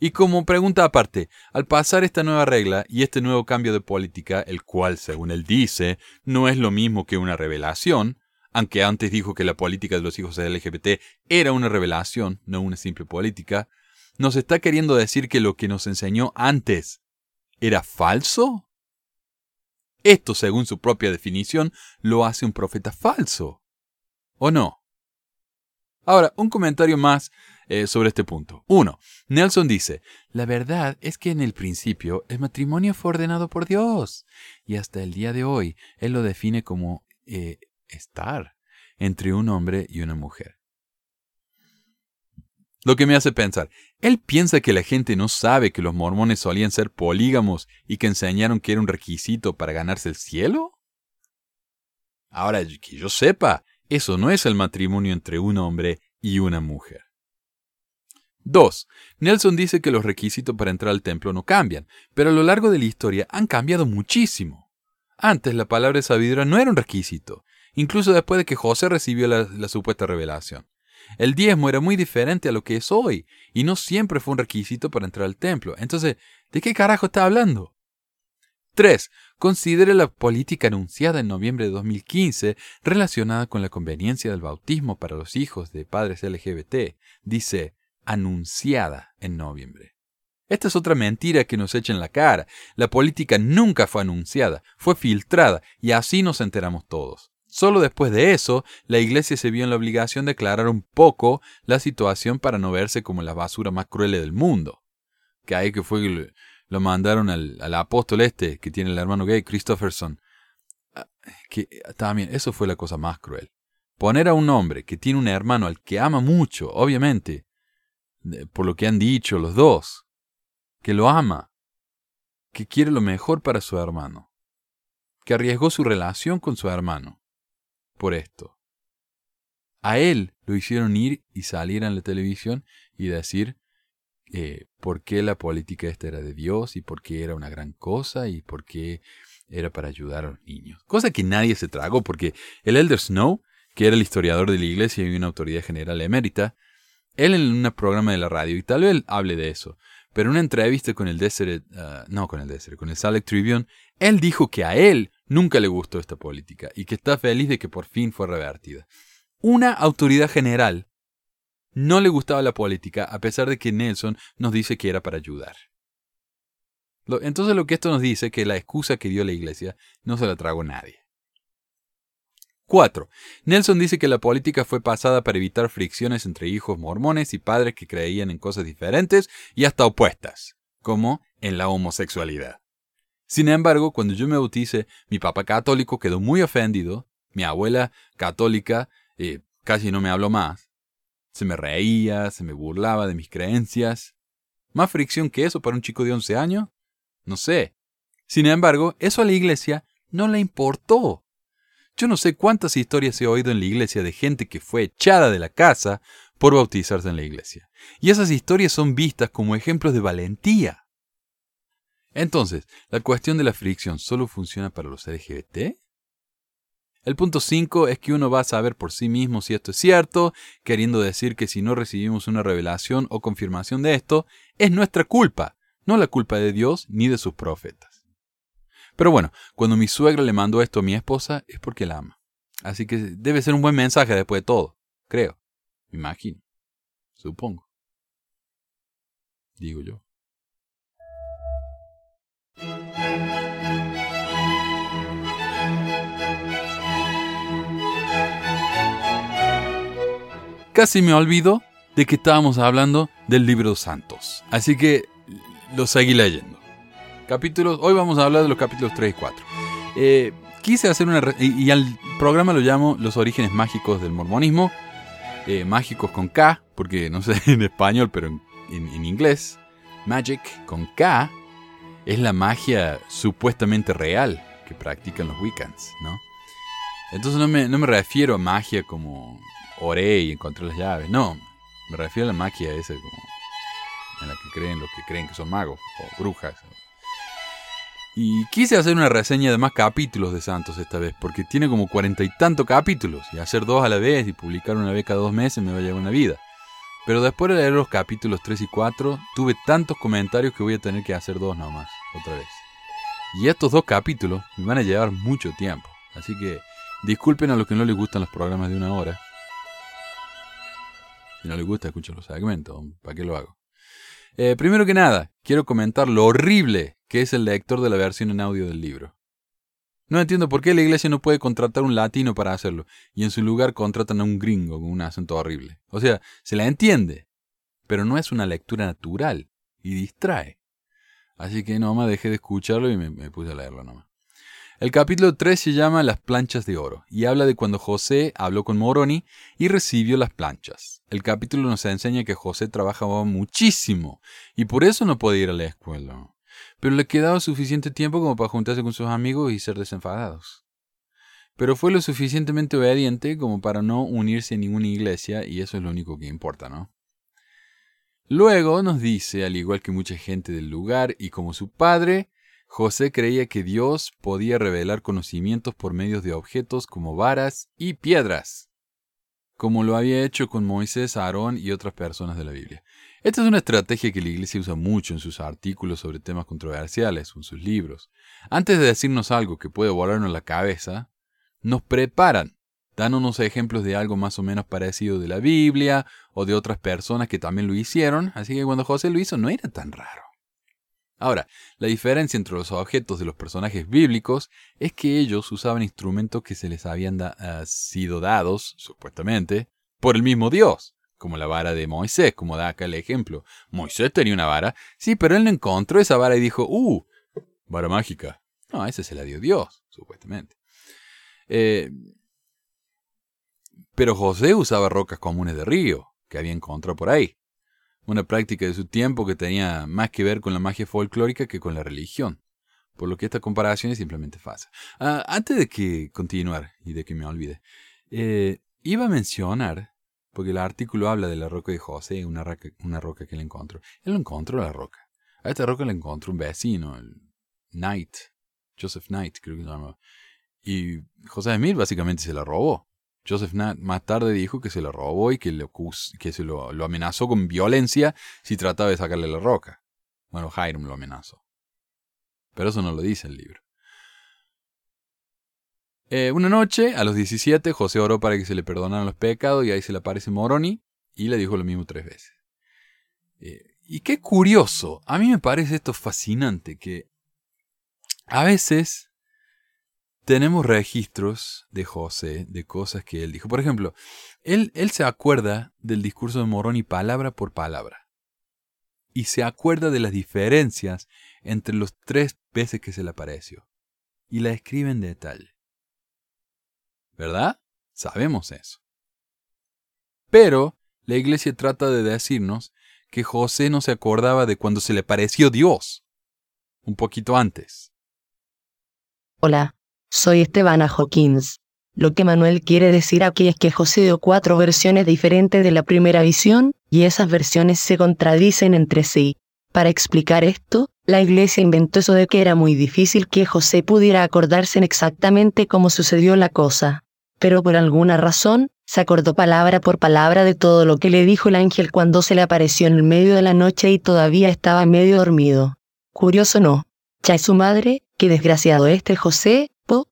Y como pregunta aparte, al pasar esta nueva regla y este nuevo cambio de política, el cual, según él dice, no es lo mismo que una revelación, aunque antes dijo que la política de los hijos de LGBT era una revelación, no una simple política, nos está queriendo decir que lo que nos enseñó antes era falso? Esto, según su propia definición, lo hace un profeta falso. ¿O no? Ahora, un comentario más eh, sobre este punto. Uno, Nelson dice, la verdad es que en el principio el matrimonio fue ordenado por Dios y hasta el día de hoy él lo define como eh, estar entre un hombre y una mujer. Lo que me hace pensar, ¿él piensa que la gente no sabe que los mormones solían ser polígamos y que enseñaron que era un requisito para ganarse el cielo? Ahora, que yo sepa, eso no es el matrimonio entre un hombre y una mujer. 2. Nelson dice que los requisitos para entrar al templo no cambian, pero a lo largo de la historia han cambiado muchísimo. Antes la palabra sabiduría no era un requisito, incluso después de que José recibió la, supuesta revelación. El diezmo era muy diferente a lo que es hoy, y no siempre fue un requisito para entrar al templo. Entonces, ¿de qué carajo está hablando? 3. Considere la política anunciada en noviembre de 2015 relacionada con la conveniencia del bautismo para los hijos de padres LGBT. Dice, anunciada en noviembre. Esta es otra mentira que nos echa en la cara. La política nunca fue anunciada, fue filtrada, y así nos enteramos todos. Solo después de eso, la iglesia se vio en la obligación de aclarar un poco la situación para no verse como la basura más cruel del mundo. Que ahí que fue lo mandaron al, apóstol este, que tiene el hermano gay, Christopherson. Ah, que también, eso fue la cosa más cruel. Poner a un hombre que tiene un hermano al que ama mucho, obviamente, por lo que han dicho los dos, que lo ama, que quiere lo mejor para su hermano, que arriesgó su relación con su hermano por esto. A él lo hicieron ir y salir en la televisión y decir eh, por qué la política esta era de Dios y por qué era una gran cosa y por qué era para ayudar a los niños. Cosa que nadie se tragó porque el Elder Snow, que era el historiador de la iglesia y una autoridad general emérita, él en un programa de la radio, y tal vez hable de eso, pero en una entrevista con el Desert, uh, no con el Desert, con el Salt Tribune, él dijo que a él nunca le gustó esta política y que está feliz de que por fin fue revertida. Una autoridad general no le gustaba la política a pesar de que Nelson nos dice que era para ayudar. Entonces lo que esto nos dice es que la excusa que dio la iglesia no se la tragó nadie. 4. Nelson dice que la política fue pasada para evitar fricciones entre hijos mormones y padres que creían en cosas diferentes y hasta opuestas, como en la homosexualidad. Sin embargo, cuando yo me bauticé, mi papá católico quedó muy ofendido, mi abuela católica eh, casi no me habló más, se me reía, se me burlaba de mis creencias. ¿Más fricción que eso para un chico de 11 años? No sé. Sin embargo, eso a la iglesia no le importó. Yo no sé cuántas historias he oído en la iglesia de gente que fue echada de la casa por bautizarse en la iglesia. Y esas historias son vistas como ejemplos de valentía. Entonces, ¿la cuestión de la fricción solo funciona para los LGBT? El punto 5 es que uno va a saber por sí mismo si esto es cierto, queriendo decir que si no recibimos una revelación o confirmación de esto, es nuestra culpa, no la culpa de Dios ni de sus profetas. Pero bueno, cuando mi suegra le mandó esto a mi esposa es porque la ama. Así que debe ser un buen mensaje después de todo, creo, me imagino, supongo. Digo yo. Casi me olvido de que estábamos hablando del libro de Santos. Así que lo seguí leyendo. Capítulos, hoy vamos a hablar de los capítulos 3 y 4. Eh, quise hacer una... Y, al programa lo llamo Los orígenes mágicos del mormonismo. Eh, mágicos con K, porque no sé en español, pero en, en inglés. Magic con K es la magia supuestamente real que practican los Wiccans, ¿no? Entonces no me, no me refiero a magia como oré y encontré las llaves. No, me refiero a la magia esa como en la que creen los que creen que son magos o brujas. Y quise hacer una reseña de más capítulos de Santos esta vez, porque tiene como cuarenta y tantos capítulos, y hacer dos a la vez y publicar una vez cada dos meses me va a llevar una vida. Pero después de leer los capítulos 3 y 4, tuve tantos comentarios que voy a tener que hacer dos nomás, otra vez. Y estos dos capítulos me van a llevar mucho tiempo, así que disculpen a los que no les gustan los programas de una hora, si no le gusta, escucha los segmentos. ¿Para qué lo hago? Eh, primero que nada, quiero comentar lo horrible que es el lector de la versión en audio del libro. No entiendo por qué la iglesia no puede contratar un latino para hacerlo y en su lugar contratan a un gringo con un acento horrible. O sea, se la entiende, pero no es una lectura natural y distrae. Así que nomás dejé de escucharlo y me, me puse a leerlo nomás. El capítulo 3 se llama Las planchas de oro y habla de cuando José habló con Moroni y recibió las planchas. El capítulo nos enseña que José trabajaba muchísimo y por eso no podía ir a la escuela. Pero le quedaba suficiente tiempo como para juntarse con sus amigos y ser desenfadados. Pero fue lo suficientemente obediente como para no unirse a ninguna iglesia y eso es lo único que importa, ¿no? Luego nos dice, al igual que mucha gente del lugar y como su padre, José creía que Dios podía revelar conocimientos por medio de objetos como varas y piedras, como lo había hecho con Moisés, Aarón y otras personas de la Biblia. Esta es una estrategia que la Iglesia usa mucho en sus artículos sobre temas controversiales o en sus libros. Antes de decirnos algo que puede volarnos la cabeza, nos preparan, dándonos ejemplos de algo más o menos parecido de la Biblia o de otras personas que también lo hicieron, así que cuando José lo hizo no era tan raro. Ahora, la diferencia entre los objetos de los personajes bíblicos es que ellos usaban instrumentos que se les habían ah, sido dados, supuestamente, por el mismo Dios, como la vara de Moisés, como da acá el ejemplo. Moisés tenía una vara, sí, pero él no encontró esa vara y dijo, ¡uh! Vara mágica. No, esa se la dio Dios, supuestamente. Eh, pero José usaba rocas comunes de río, que había encontrado por ahí una práctica de su tiempo que tenía más que ver con la magia folclórica que con la religión, por lo que esta comparación es simplemente falsa. Ah, antes de que continuar y de que me olvide, eh, iba a mencionar, porque el artículo habla de la roca de José, una roca, una roca que él encontró. Él encontró la roca. A esta roca la encontró un vecino, el Knight, Joseph Knight, creo que se llama. Y José Smith básicamente se la robó. Joseph Nat más tarde dijo que se lo robó y que, que se lo, amenazó con violencia si trataba de sacarle la roca. Bueno, Hiram lo amenazó. Pero eso no lo dice el libro. Eh, una noche, a los 17, José oró para que se le perdonaran los pecados y ahí se le aparece Moroni y le dijo lo mismo tres veces. Eh, y qué curioso, a mí me parece esto fascinante, que a veces tenemos registros de José, de cosas que él dijo. Por ejemplo, él, él se acuerda del discurso de Moroni palabra por palabra. Y se acuerda de las diferencias entre los tres veces que se le apareció. Y la escribe en detalle. ¿Verdad? Sabemos eso. Pero la iglesia trata de decirnos que José no se acordaba de cuando se le pareció Dios. Un poquito antes. Hola, soy Esteban Hawkins. Lo que Manuel quiere decir aquí es que José dio cuatro versiones diferentes de la primera visión, y esas versiones se contradicen entre sí. Para explicar esto, la iglesia inventó eso de que era muy difícil que José pudiera acordarse en exactamente cómo sucedió la cosa. Pero por alguna razón, se acordó palabra por palabra de todo lo que le dijo el ángel cuando se le apareció en el medio de la noche y todavía estaba medio dormido. Curioso no. Ya es su madre, qué desgraciado este José, po.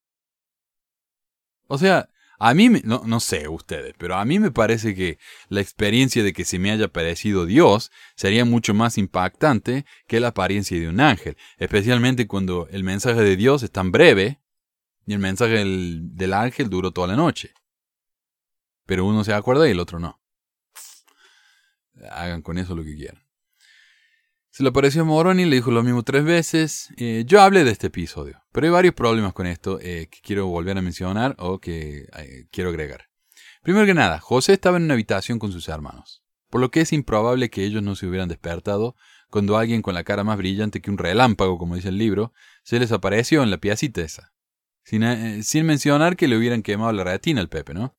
O sea, a mí, me- no, no sé ustedes, pero a mí me parece que la experiencia de que se me haya parecido Dios sería mucho más impactante que la apariencia de un ángel, especialmente cuando el mensaje de Dios es tan breve y el mensaje del, ángel duró toda la noche. Pero uno se acuerda y el otro no. Hagan con eso lo que quieran. Se le apareció a Moroni, le dijo lo mismo tres veces. Eh, yo hablé de este episodio, pero hay varios problemas con esto eh, que quiero volver a mencionar o que eh, quiero agregar. Primero que nada, José estaba en una habitación con sus hermanos, por lo que es improbable que ellos no se hubieran despertado cuando alguien con la cara más brillante que un relámpago, como dice el libro, se les apareció en la piecita esa. Sin, eh, sin mencionar que le hubieran quemado la retina al Pepe, ¿no?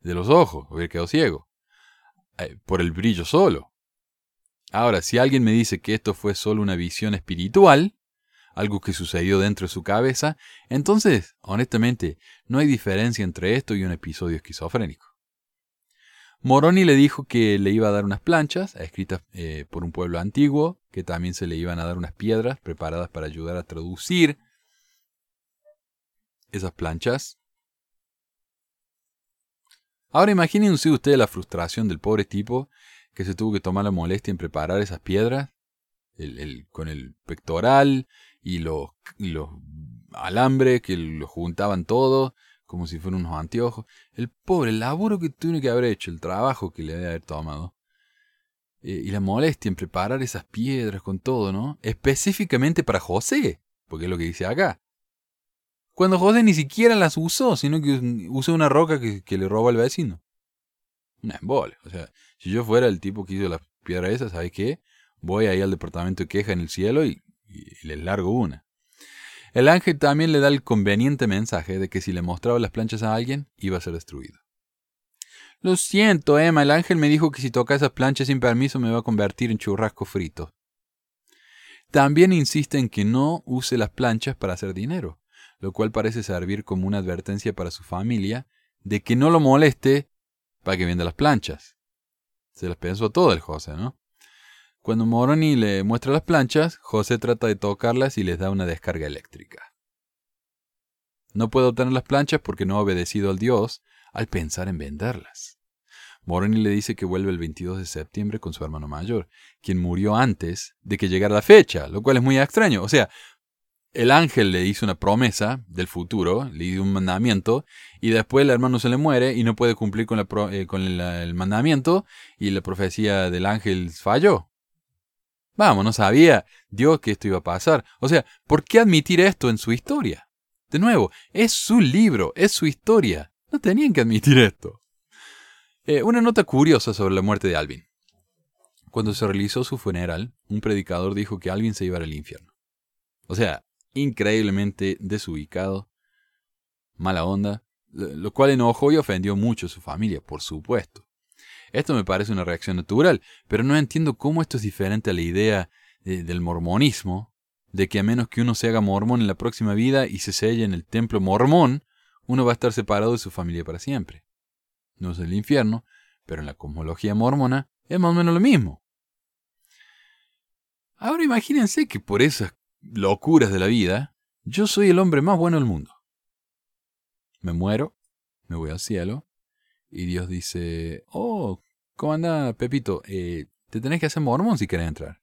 De los ojos, hubiera quedado ciego. Eh, por el brillo solo. Ahora, si alguien me dice que esto fue solo una visión espiritual, algo que sucedió dentro de su cabeza, entonces, honestamente, no hay diferencia entre esto y un episodio esquizofrénico. Moroni le dijo que le iba a dar unas planchas, escritas eh, por un pueblo antiguo, que también se le iban a dar unas piedras preparadas para ayudar a traducir esas planchas. Ahora imagínense ustedes la frustración del pobre tipo que se tuvo que tomar la molestia en preparar esas piedras, el, con el pectoral y los, los alambres que lo juntaban todo, como si fueran unos anteojos. El pobre, el laburo que tuvo que haber hecho, el trabajo que le debe haber tomado. Eh, y la molestia en preparar esas piedras con todo, ¿no? Específicamente para José, porque es lo que dice acá. Cuando José ni siquiera las usó, sino que usó una roca que, le robó al vecino. Una embole. O sea, si yo fuera el tipo que hizo las piedras esas, ¿sabes qué? Voy ahí al departamento de queja en el cielo y- y les largo una. El ángel también le da el conveniente mensaje de que si le mostraba las planchas a alguien, iba a ser destruido. Lo siento, Emma, el ángel me dijo que si toca esas planchas sin permiso me va a convertir en churrasco frito. También insiste en que no use las planchas para hacer dinero, lo cual parece servir como una advertencia para su familia de que no lo moleste para que venda las planchas. Se las pensó todo el José, ¿no? Cuando Moroni le muestra las planchas, José trata de tocarlas y les da una descarga eléctrica. No puedo obtener las planchas porque no ha obedecido al Dios al pensar en venderlas. Moroni le dice que vuelve el 22 de septiembre con su hermano mayor, quien murió antes de que llegara la fecha, lo cual es muy extraño. O sea, el ángel le hizo una promesa del futuro, le dio un mandamiento, y después el hermano se le muere y no puede cumplir con, eh, el mandamiento, y la profecía del ángel falló. Vamos, no sabía Dios que esto iba a pasar. O sea, ¿por qué admitir esto en su historia? De nuevo, es su libro, es su historia. No tenían que admitir esto. Eh, una nota curiosa sobre la muerte de Alvin. Cuando se realizó su funeral, un predicador dijo que Alvin se iba al infierno. O sea, increíblemente desubicado, mala onda, lo cual enojó y ofendió mucho a su familia, por supuesto. Esto me parece una reacción natural, pero no entiendo cómo esto es diferente a la idea del mormonismo, de que a menos que uno se haga mormón en la próxima vida y se selle en el templo mormón, uno va a estar separado de su familia para siempre. No es el infierno, pero en la cosmología mormona es más o menos lo mismo. Ahora imagínense que por esas locuras de la vida, yo soy el hombre más bueno del mundo. Me muero, me voy al cielo, y Dios dice, oh, ¿cómo anda Pepito? Eh, te tenés que hacer mormón si querés entrar.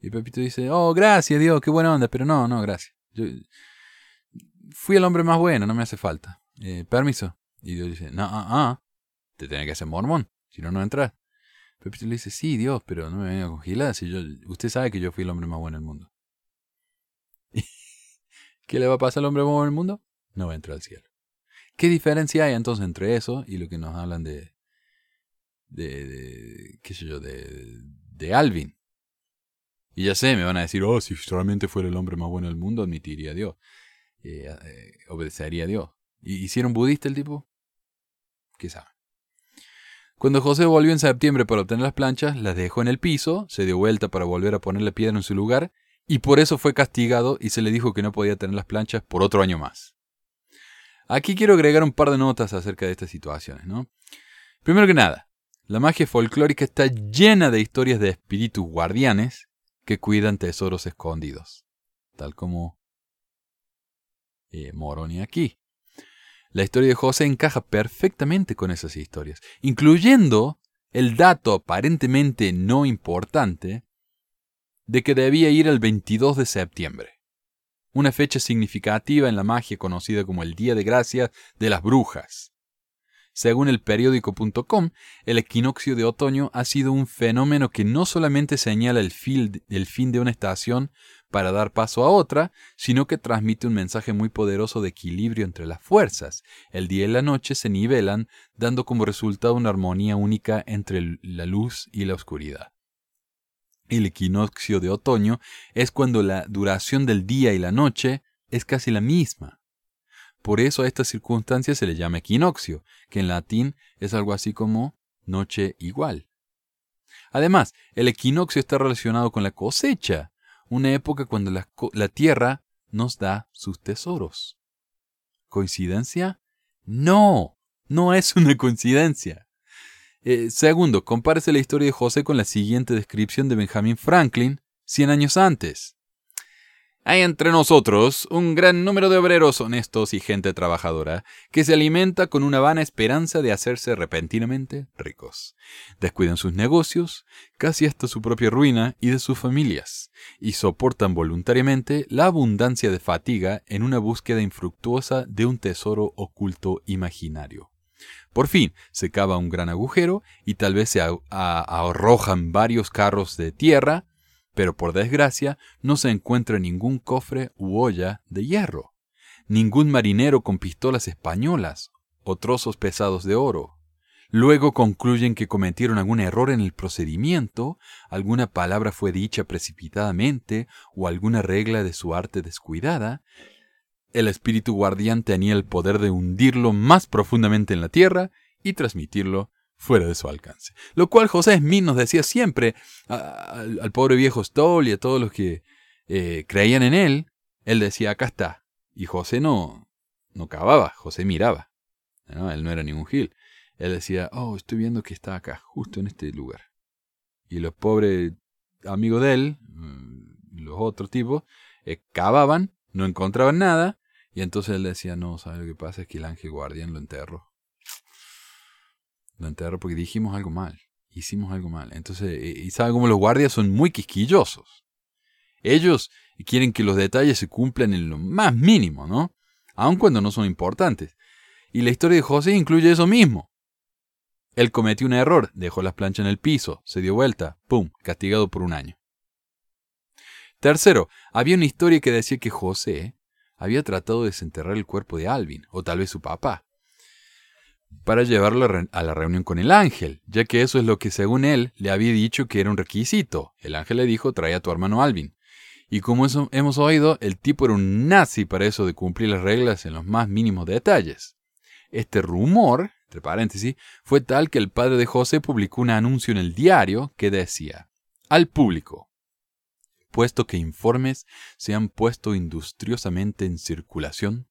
Y Pepito dice, oh, gracias Dios, qué buena onda, pero no, no, gracias. Fui el hombre más bueno, no me hace falta. Eh, permiso. Y Dios dice, no, ah, ah, te tenés que hacer mormón, si no, no entras. Pepito le dice, sí, Dios, pero no me venga con giladas, si yo, usted sabe que yo fui el hombre más bueno del mundo. ¿Qué le va a pasar al hombre más bueno del mundo? No va a entrar al cielo. ¿Qué diferencia hay entonces entre eso y lo que nos hablan de, de, de qué sé yo, de, de Alvin? Y ya sé, me van a decir, oh, si realmente fuera el hombre más bueno del mundo, admitiría a Dios. eh, eh, obedecería a Dios. ¿Y hicieron budista el tipo? ¿Qué sabe? Cuando José volvió en septiembre para obtener las planchas, las dejó en el piso, se dio vuelta para volver a poner la piedra en su lugar, y por eso fue castigado y se le dijo que no podía tener las planchas por otro año más. Aquí quiero agregar un par de notas acerca de estas situaciones, ¿no? Primero que nada, la magia folclórica está llena de historias de espíritus guardianes que cuidan tesoros escondidos, tal como eh, Moroni aquí. La historia de José encaja perfectamente con esas historias, incluyendo el dato aparentemente no importante de que debía ir el 22 de septiembre, una fecha significativa en la magia conocida como el Día de Gracia de las Brujas. Según el periódico.com, el equinoccio de otoño ha sido un fenómeno que no solamente señala el, el fin de una estación para dar paso a otra, sino que transmite un mensaje muy poderoso de equilibrio entre las fuerzas. El día y la noche se nivelan, dando como resultado una armonía única entre la luz y la oscuridad. El equinoccio de otoño es cuando la duración del día y la noche es casi la misma. Por eso a esta circunstancia se le llama equinoccio, que en latín es algo así como noche igual. Además, el equinoccio está relacionado con la cosecha, una época cuando la, tierra nos da sus tesoros. ¿Coincidencia? No, no es una coincidencia. Eh, segundo, compárese la historia de José con la siguiente descripción de Benjamin Franklin, 100 años antes. Hay entre nosotros un gran número de obreros honestos y gente trabajadora que se alimenta con una vana esperanza de hacerse repentinamente ricos. Descuidan sus negocios, casi hasta su propia ruina y de sus familias, y soportan voluntariamente la abundancia de fatiga en una búsqueda infructuosa de un tesoro oculto imaginario. Por fin se cava un gran agujero y tal vez se arrojan varios carros de tierra pero por desgracia no se encuentra ningún cofre u olla de hierro, ningún marinero con pistolas españolas o trozos pesados de oro. Luego concluyen que cometieron algún error en el procedimiento, alguna palabra fue dicha precipitadamente o alguna regla de su arte descuidada. El espíritu guardián tenía el poder de hundirlo más profundamente en la tierra y transmitirlo fuera de su alcance. Lo cual José Smith nos decía siempre al pobre viejo Stoll y a todos los que eh, creían en él, él decía, acá está. Y José no, no cavaba, José miraba. Él no era ningún gil. Él decía, oh, estoy viendo que está acá, justo en este lugar. Y los pobres amigos de él, mm, los otros tipos, eh, cavaban, no encontraban nada, y entonces él decía, no, ¿sabes lo que pasa? Es que el ángel guardián lo enterró. Lo enterró porque dijimos algo mal. Hicimos algo mal. Entonces, eh, y sabe cómo los guardias son muy quisquillosos. Ellos quieren que los detalles se cumplan en lo más mínimo, ¿no? Aun cuando no son importantes. Y la historia de José incluye eso mismo. Él cometió un error, dejó las planchas en el piso, se dio vuelta, ¡pum!, castigado por un año. Tercero, había una historia que decía que José había tratado de desenterrar el cuerpo de Alvin, o tal vez su papá, para llevarlo a la reunión con el ángel, ya que eso es lo que según él le había dicho que era un requisito. El ángel le dijo, trae a tu hermano Alvin. Y como hemos oído, el tipo era un nazi para eso de cumplir las reglas en los más mínimos detalles. Este rumor, entre paréntesis, fue tal que el padre de José publicó un anuncio en el diario que decía, al público, puesto que informes se han puesto industriosamente en circulación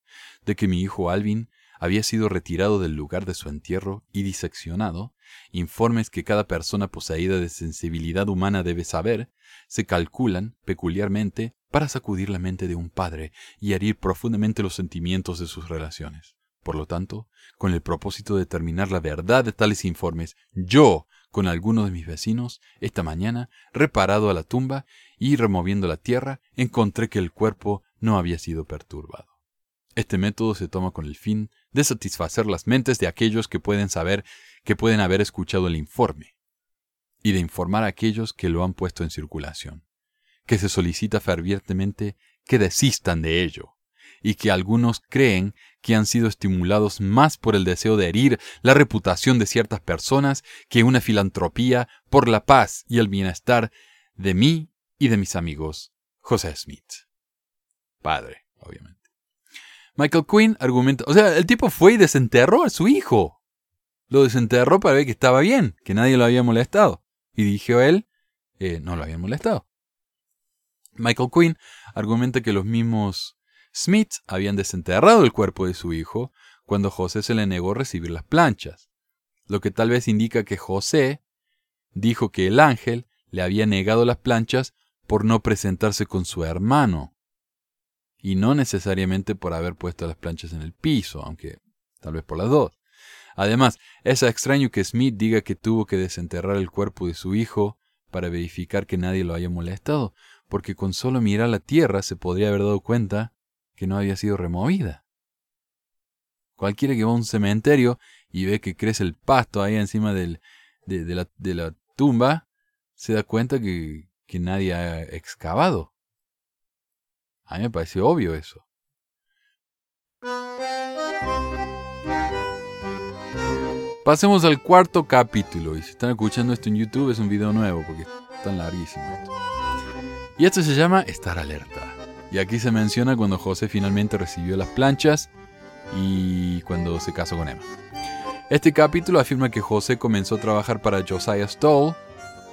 de que mi hijo Alvin había sido retirado del lugar de su entierro y diseccionado, informes que cada persona poseída de sensibilidad humana debe saber, se calculan peculiarmente para sacudir la mente de un padre y herir profundamente los sentimientos de sus relaciones. Por lo tanto, con el propósito de determinar la verdad de tales informes, yo, con algunos de mis vecinos, esta mañana, reparado a la tumba y removiendo la tierra, encontré que el cuerpo no había sido perturbado. Este método se toma con el fin de satisfacer las mentes de aquellos que pueden saber que pueden haber escuchado el informe y de informar a aquellos que lo han puesto en circulación, que se solicita fervientemente que desistan de ello, y que algunos creen que han sido estimulados más por el deseo de herir la reputación de ciertas personas que una filantropía por la paz y el bienestar de mí y de mis amigos. José Smith. Padre, obviamente. Michael Quinn argumenta, o sea, el tipo fue y desenterró a su hijo. Lo desenterró para ver que estaba bien, que nadie lo había molestado. Y dijo él, eh, no lo habían molestado. Michael Quinn argumenta que los mismos Smiths habían desenterrado el cuerpo de su hijo cuando José se le negó recibir las planchas, lo que tal vez indica que José dijo que el ángel le había negado las planchas por no presentarse con su hermano, y no necesariamente por haber puesto las planchas en el piso, aunque tal vez por las dos. Además, es extraño que Smith diga que tuvo que desenterrar el cuerpo de su hijo para verificar que nadie lo haya molestado, porque con solo mirar la tierra se podría haber dado cuenta que no había sido removida. Cualquiera que va a un cementerio y ve que crece el pasto ahí encima del, de, la, tumba, se da cuenta que, que nadie ha excavado. A mí me parece obvio eso. Pasemos al cuarto capítulo. Y si están escuchando esto en YouTube es un video nuevo porque es tan larguísimo esto. Y esto se llama Estar alerta. Y aquí se menciona cuando José finalmente recibió las planchas y cuando se casó con Emma. Este capítulo afirma que José comenzó a trabajar para Josiah Stoll.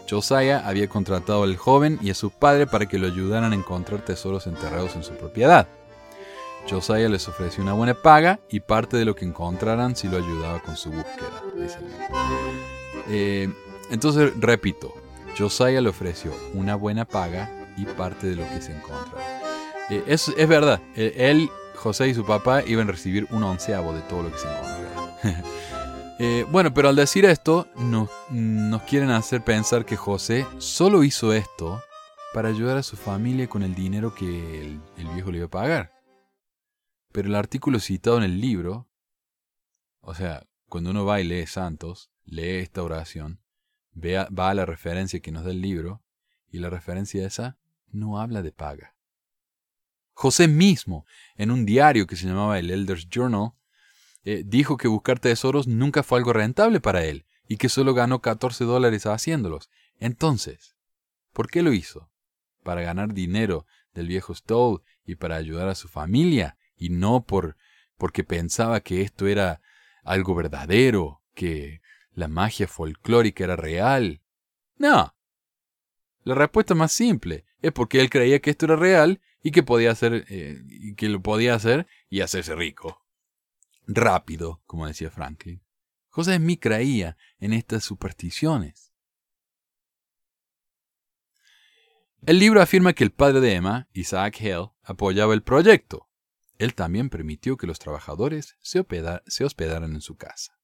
Josiah había contratado al joven y a su padre para que lo ayudaran a encontrar tesoros enterrados en su propiedad. Josiah les ofreció una buena paga y parte de lo que encontraran si lo ayudaba con su búsqueda. Eh, entonces, repito, Josiah le ofreció una buena paga y parte de lo que se encontrara. Eh, es, es, verdad, eh, él, José y su papá iban a recibir un onceavo de todo lo que se encontrara. bueno, pero al decir esto, nos, nos quieren hacer pensar que José solo hizo esto para ayudar a su familia con el dinero que el, el viejo le iba a pagar. Pero el artículo citado en el libro, o sea, cuando uno va y lee Santos, lee esta oración, va a la referencia que nos da el libro, y la referencia esa no habla de paga. José mismo, en un diario que se llamaba el Elders Journal, eh, dijo que buscar tesoros nunca fue algo rentable para él y que solo ganó 14 dólares haciéndolos. Entonces, ¿por qué lo hizo? ¿Para ganar dinero del viejo Stowe y para ayudar a su familia? y no por porque pensaba que esto era algo verdadero, que la magia folclórica era real. No. La respuesta más simple es porque él creía que esto era real y que podía hacer eh, que lo podía hacer y hacerse rico. Rápido, como decía Franklin. José Smith creía en estas supersticiones. El libro afirma que el padre de Emma, Isaac Hale, apoyaba el proyecto, él también permitió que los trabajadores se, hospedaran en su casa.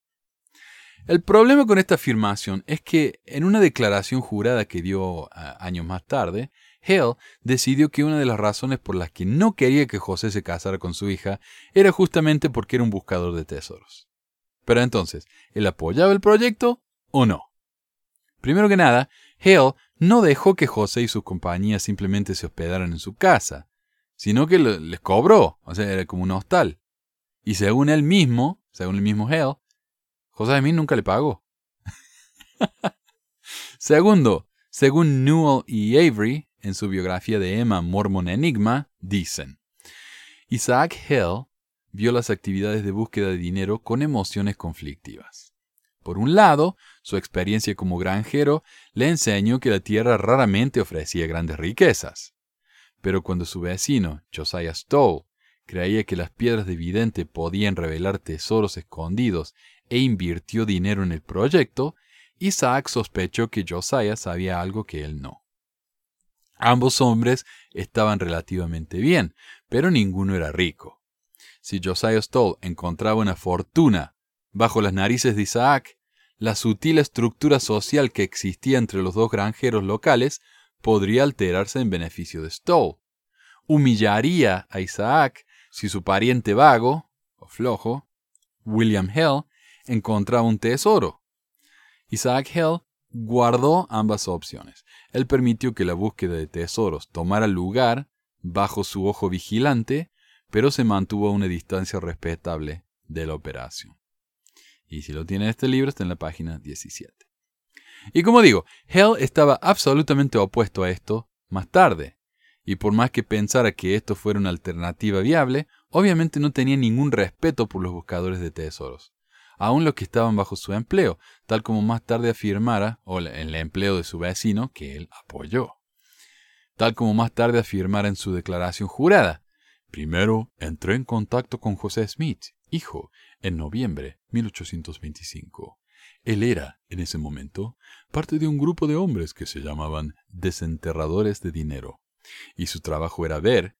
El problema con esta afirmación es que en una declaración jurada que dio años más tarde, Hale decidió que una de las razones por las que no quería que José se casara con su hija era justamente porque era un buscador de tesoros. Pero entonces, ¿él apoyaba el proyecto o no? Primero que nada, Hale no dejó que José y su compañía simplemente se hospedaran en su casa sino que les cobró, o sea, era como un hostal. Y según él mismo, según el mismo Hale, José Smith nunca le pagó. Segundo, según Newell y Avery, en su biografía de Emma Mormon Enigma, dicen, Isaac Hale vio las actividades de búsqueda de dinero con emociones conflictivas. Por un lado, su experiencia como granjero le enseñó que la tierra raramente ofrecía grandes riquezas. Pero cuando su vecino, Josiah Stoll, creía que las piedras de vidente podían revelar tesoros escondidos e invirtió dinero en el proyecto, Isaac sospechó que Josiah sabía algo que él no. Ambos hombres estaban relativamente bien, pero ninguno era rico. Si Josiah Stoll encontraba una fortuna bajo las narices de Isaac, la sutil estructura social que existía entre los dos granjeros locales podría alterarse en beneficio de Stowe. Humillaría a Isaac si su pariente vago, o flojo, William Hell, encontraba un tesoro. Isaac Hell guardó ambas opciones. Él permitió que la búsqueda de tesoros tomara lugar bajo su ojo vigilante, pero se mantuvo a una distancia respetable de la operación. Y si lo tiene este libro, está en la página 17. Y como digo, Hell estaba absolutamente opuesto a esto más tarde, y por más que pensara que esto fuera una alternativa viable, obviamente no tenía ningún respeto por los buscadores de tesoros, aun los que estaban bajo su empleo, tal como más tarde afirmara, o el empleo de su vecino, que él apoyó. Tal como más tarde afirmara en su declaración jurada. Primero entré en contacto con José Smith, hijo, en noviembre 1825. Él era, en ese momento, parte de un grupo de hombres que se llamaban desenterradores de dinero, y su trabajo era ver,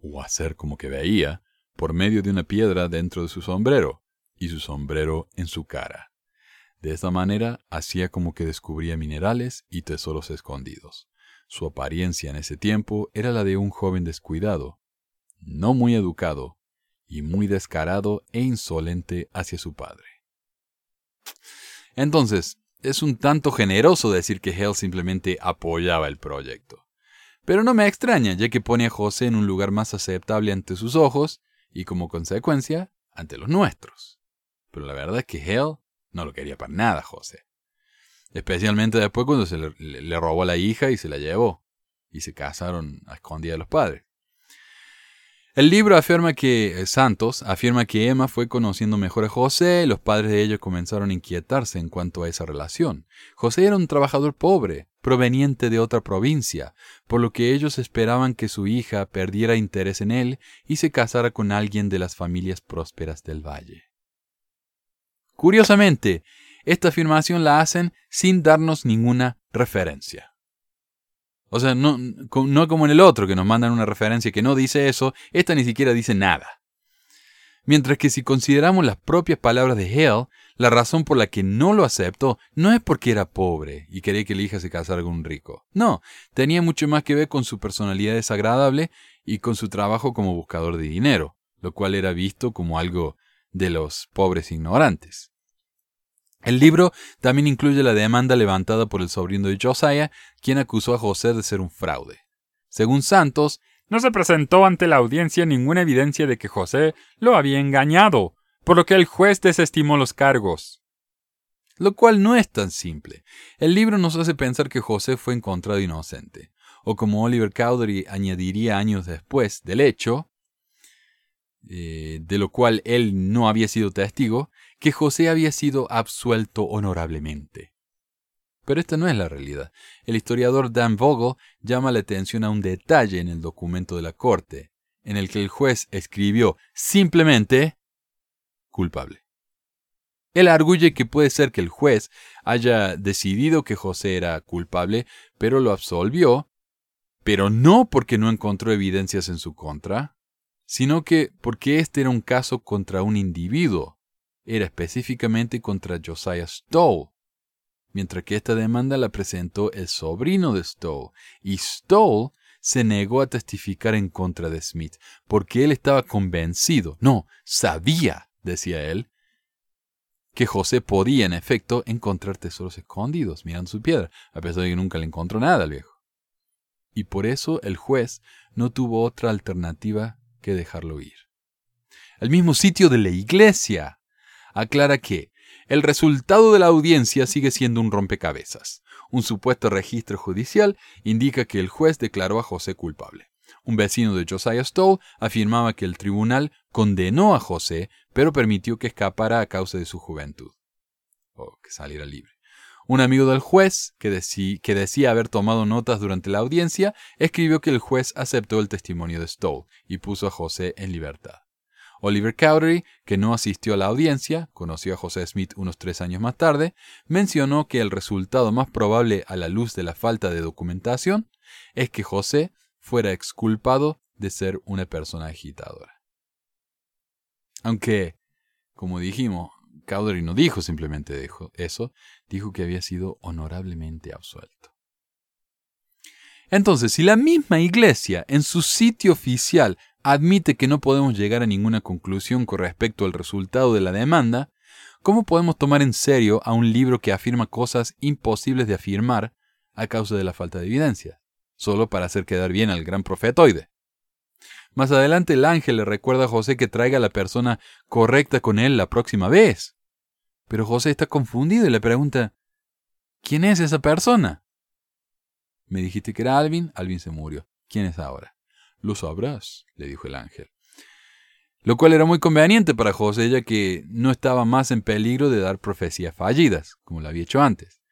o hacer como que veía, por medio de una piedra dentro de su sombrero, y su sombrero en su cara. De esta manera hacía como que descubría minerales y tesoros escondidos. Su apariencia en ese tiempo era la de un joven descuidado, no muy educado, y muy descarado e insolente hacia su padre. Entonces, es un tanto generoso decir que Hell simplemente apoyaba el proyecto. Pero no me extraña, ya que pone a José en un lugar más aceptable ante sus ojos y como consecuencia ante los nuestros. Pero la verdad es que Hell no lo quería para nada, José. Especialmente después cuando se le, robó a la hija y se la llevó. Y se casaron a escondidas de los padres. El libro afirma que eh, Santos afirma que Emma fue conociendo mejor a José, los padres de ellos comenzaron a inquietarse en cuanto a esa relación. José era un trabajador pobre, proveniente de otra provincia, por lo que ellos esperaban que su hija perdiera interés en él y se casara con alguien de las familias prósperas del valle. Curiosamente, esta afirmación la hacen sin darnos ninguna referencia. O sea, no, como en el otro, que nos mandan una referencia que no dice eso, esta ni siquiera dice nada. Mientras que si consideramos las propias palabras de Hale, la razón por la que no lo aceptó no es porque era pobre y quería que la hija se casara con un rico. No, tenía mucho más que ver con su personalidad desagradable y con su trabajo como buscador de dinero, lo cual era visto como algo de los pobres ignorantes. El libro también incluye la demanda levantada por el sobrino de Josiah, quien acusó a José de ser un fraude. Según Santos, no se presentó ante la audiencia ninguna evidencia de que José lo había engañado, por lo que el juez desestimó los cargos. Lo cual no es tan simple. El libro nos hace pensar que José fue encontrado inocente, o como Oliver Cowdery añadiría años después del hecho, eh, de lo cual él no había sido testigo, que José había sido absuelto honorablemente. Pero esta no es la realidad. El historiador Dan Vogel llama la atención a un detalle en el documento de la corte, en el que el juez escribió simplemente culpable. Él arguye que puede ser que el juez haya decidido que José era culpable, pero lo absolvió, pero no porque no encontró evidencias en su contra, sino que porque este era un caso contra un individuo, era específicamente contra Josiah Stoll, mientras que esta demanda la presentó el sobrino de Stoll, y Stoll se negó a testificar en contra de Smith, porque él estaba convencido, no, sabía, decía él, que José podía en efecto encontrar tesoros escondidos mirando su piedra, a pesar de que nunca le encontró nada al viejo. Y por eso el juez no tuvo otra alternativa dejarlo ir. El mismo sitio de la iglesia aclara que el resultado de la audiencia sigue siendo un rompecabezas. Un supuesto registro judicial indica que el juez declaró a José culpable. Un vecino de Josiah Stoll afirmaba que el tribunal condenó a José, pero permitió que escapara a causa de su juventud. O que saliera libre. Un amigo del juez, que, decía haber tomado notas durante la audiencia, escribió que el juez aceptó el testimonio de Stoll y puso a José en libertad. Oliver Cowdery, que no asistió a la audiencia, conoció a José Smith unos tres años más tarde, mencionó que el resultado más probable a la luz de la falta de documentación es que José fuera exculpado de ser una persona agitadora. Aunque, como dijimos, Cowdery no dijo simplemente eso, dijo que había sido honorablemente absuelto. Entonces, si la misma iglesia en su sitio oficial admite que no podemos llegar a ninguna conclusión con respecto al resultado de la demanda, ¿cómo podemos tomar en serio a un libro que afirma cosas imposibles de afirmar a causa de la falta de evidencia, solo para hacer quedar bien al gran profetoide? Más adelante el ángel le recuerda a José que traiga a la persona correcta con él la próxima vez. Pero José está confundido y le pregunta, ¿quién es esa persona? Me dijiste que era Alvin, Alvin se murió. ¿Quién es ahora? Lo sabrás, le dijo el ángel. lo cual era muy conveniente para José ya que no estaba más en peligro de dar profecías fallidas, como lo había hecho antes.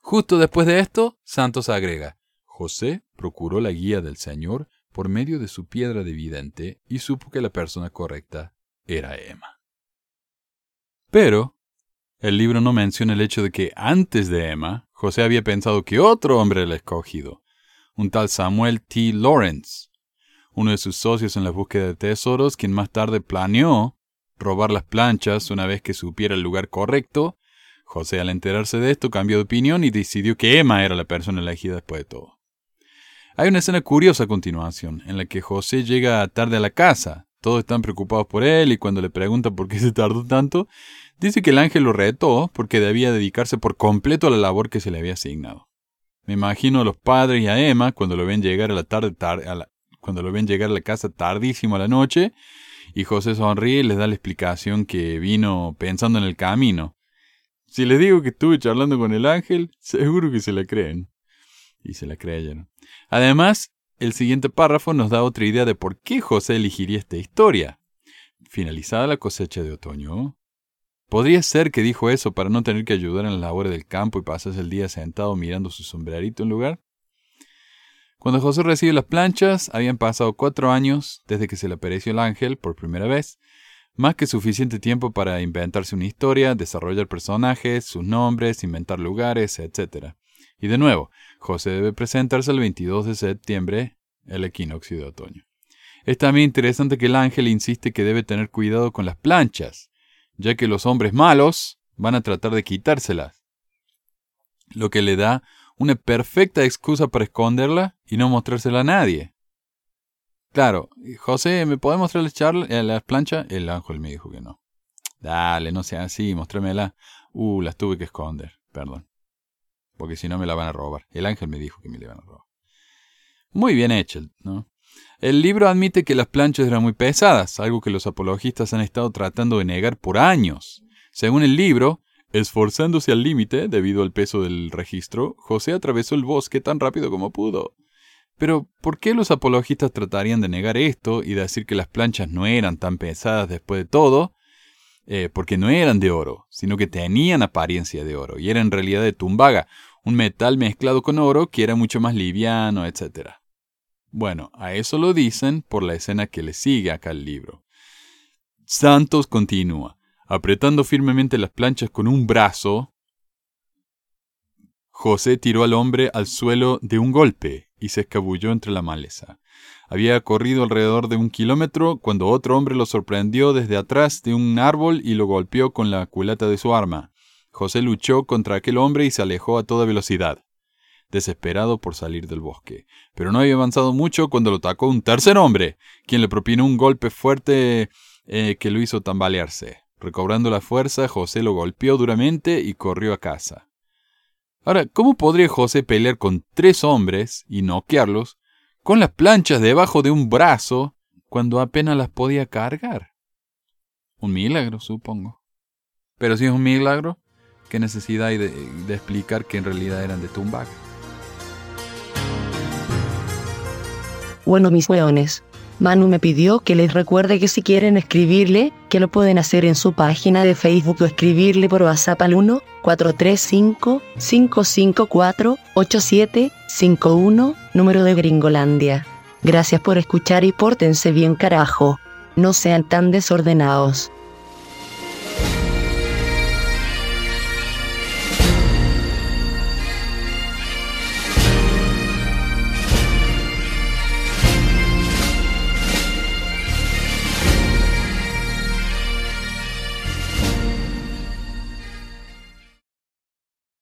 Justo después de esto, Santos agrega, José procuró la guía del Señor por medio de su piedra de vidente y supo que la persona correcta era Emma. Pero el libro no menciona el hecho de que antes de Emma, José había pensado que otro hombre era escogido, un tal Samuel T. Lawrence, uno de sus socios en la búsqueda de tesoros, quien más tarde planeó robar las planchas una vez que supiera el lugar correcto. José al enterarse de esto cambió de opinión y decidió que Emma era la persona elegida después de todo. Hay una escena curiosa a continuación, en la que José llega tarde a la casa. Todos están preocupados por él y cuando le preguntan por qué se tardó tanto, dice que el ángel lo retó porque debía dedicarse por completo a la labor que se le había asignado. Me imagino a los padres y a Emma cuando lo ven llegar a la tarde, a la, cuando lo ven llegar a la casa tardísimo a la noche, y José sonríe y les da la explicación que vino pensando en el camino. Si les digo que estuve charlando con el ángel, seguro que se la creen. Y se la creyeron. Además, el siguiente párrafo nos da otra idea de por qué José elegiría esta historia. Finalizada la cosecha de otoño, podría ser que dijo eso para no tener que ayudar en las labores del campo y pasarse el día sentado mirando su sombrerito en lugar. Cuando José recibe las planchas, habían pasado cuatro años desde que se le apareció el ángel por primera vez, más que suficiente tiempo para inventarse una historia, desarrollar personajes, sus nombres, inventar lugares, etc. Y de nuevo, José debe presentarse el 22 de septiembre, el equinoccio de otoño. Es también interesante que el ángel insiste que debe tener cuidado con las planchas, ya que los hombres malos van a tratar de quitárselas, lo que le da una perfecta excusa para esconderla y no mostrársela a nadie. Claro, José, ¿me puede mostrar eh, las planchas? El ángel me dijo que no. Dale, no sea así, mostrámela. Uh, las tuve que esconder, perdón. Porque si no me la van a robar. El ángel me dijo que me la iban a robar. Muy bien hecho, ¿no? El libro admite que las planchas eran muy pesadas, algo que los apologistas han estado tratando de negar por años. Según el libro, Esforzándose al límite, debido al peso del registro, José atravesó el bosque tan rápido como pudo. Pero, ¿por qué los apologistas tratarían de negar esto y decir que las planchas no eran tan pesadas después de todo? Eh, porque no eran de oro, sino que tenían apariencia de oro, y eran en realidad de tumbaga, un metal mezclado con oro que era mucho más liviano, etc. Bueno, a eso lo dicen por la escena que le sigue acá al libro. Santos continúa. Apretando firmemente las planchas con un brazo, José tiró al hombre al suelo de un golpe y se escabulló entre la maleza. Había corrido alrededor de un kilómetro cuando otro hombre lo sorprendió desde atrás de un árbol y lo golpeó con la culata de su arma. José luchó contra aquel hombre y se alejó a toda velocidad, desesperado por salir del bosque. Pero no había avanzado mucho cuando lo atacó un tercer hombre, quien le propinó un golpe fuerte eh, que lo hizo tambalearse. Recobrando la fuerza, José lo golpeó duramente y corrió a casa. Ahora, ¿cómo podría José pelear con tres hombres y noquearlos con las planchas debajo de un brazo cuando apenas las podía cargar? Un milagro, supongo. Pero si es un milagro, ¿qué necesidad hay de, explicar que en realidad eran de tumbac? Bueno, mis hueones, Manu me pidió que les recuerde que si quieren escribirle, que lo pueden hacer en su página de Facebook o escribirle por WhatsApp al 1 435 554 8751, número de Gringolandia. Gracias por escuchar y pórtense bien carajo. No sean tan desordenados.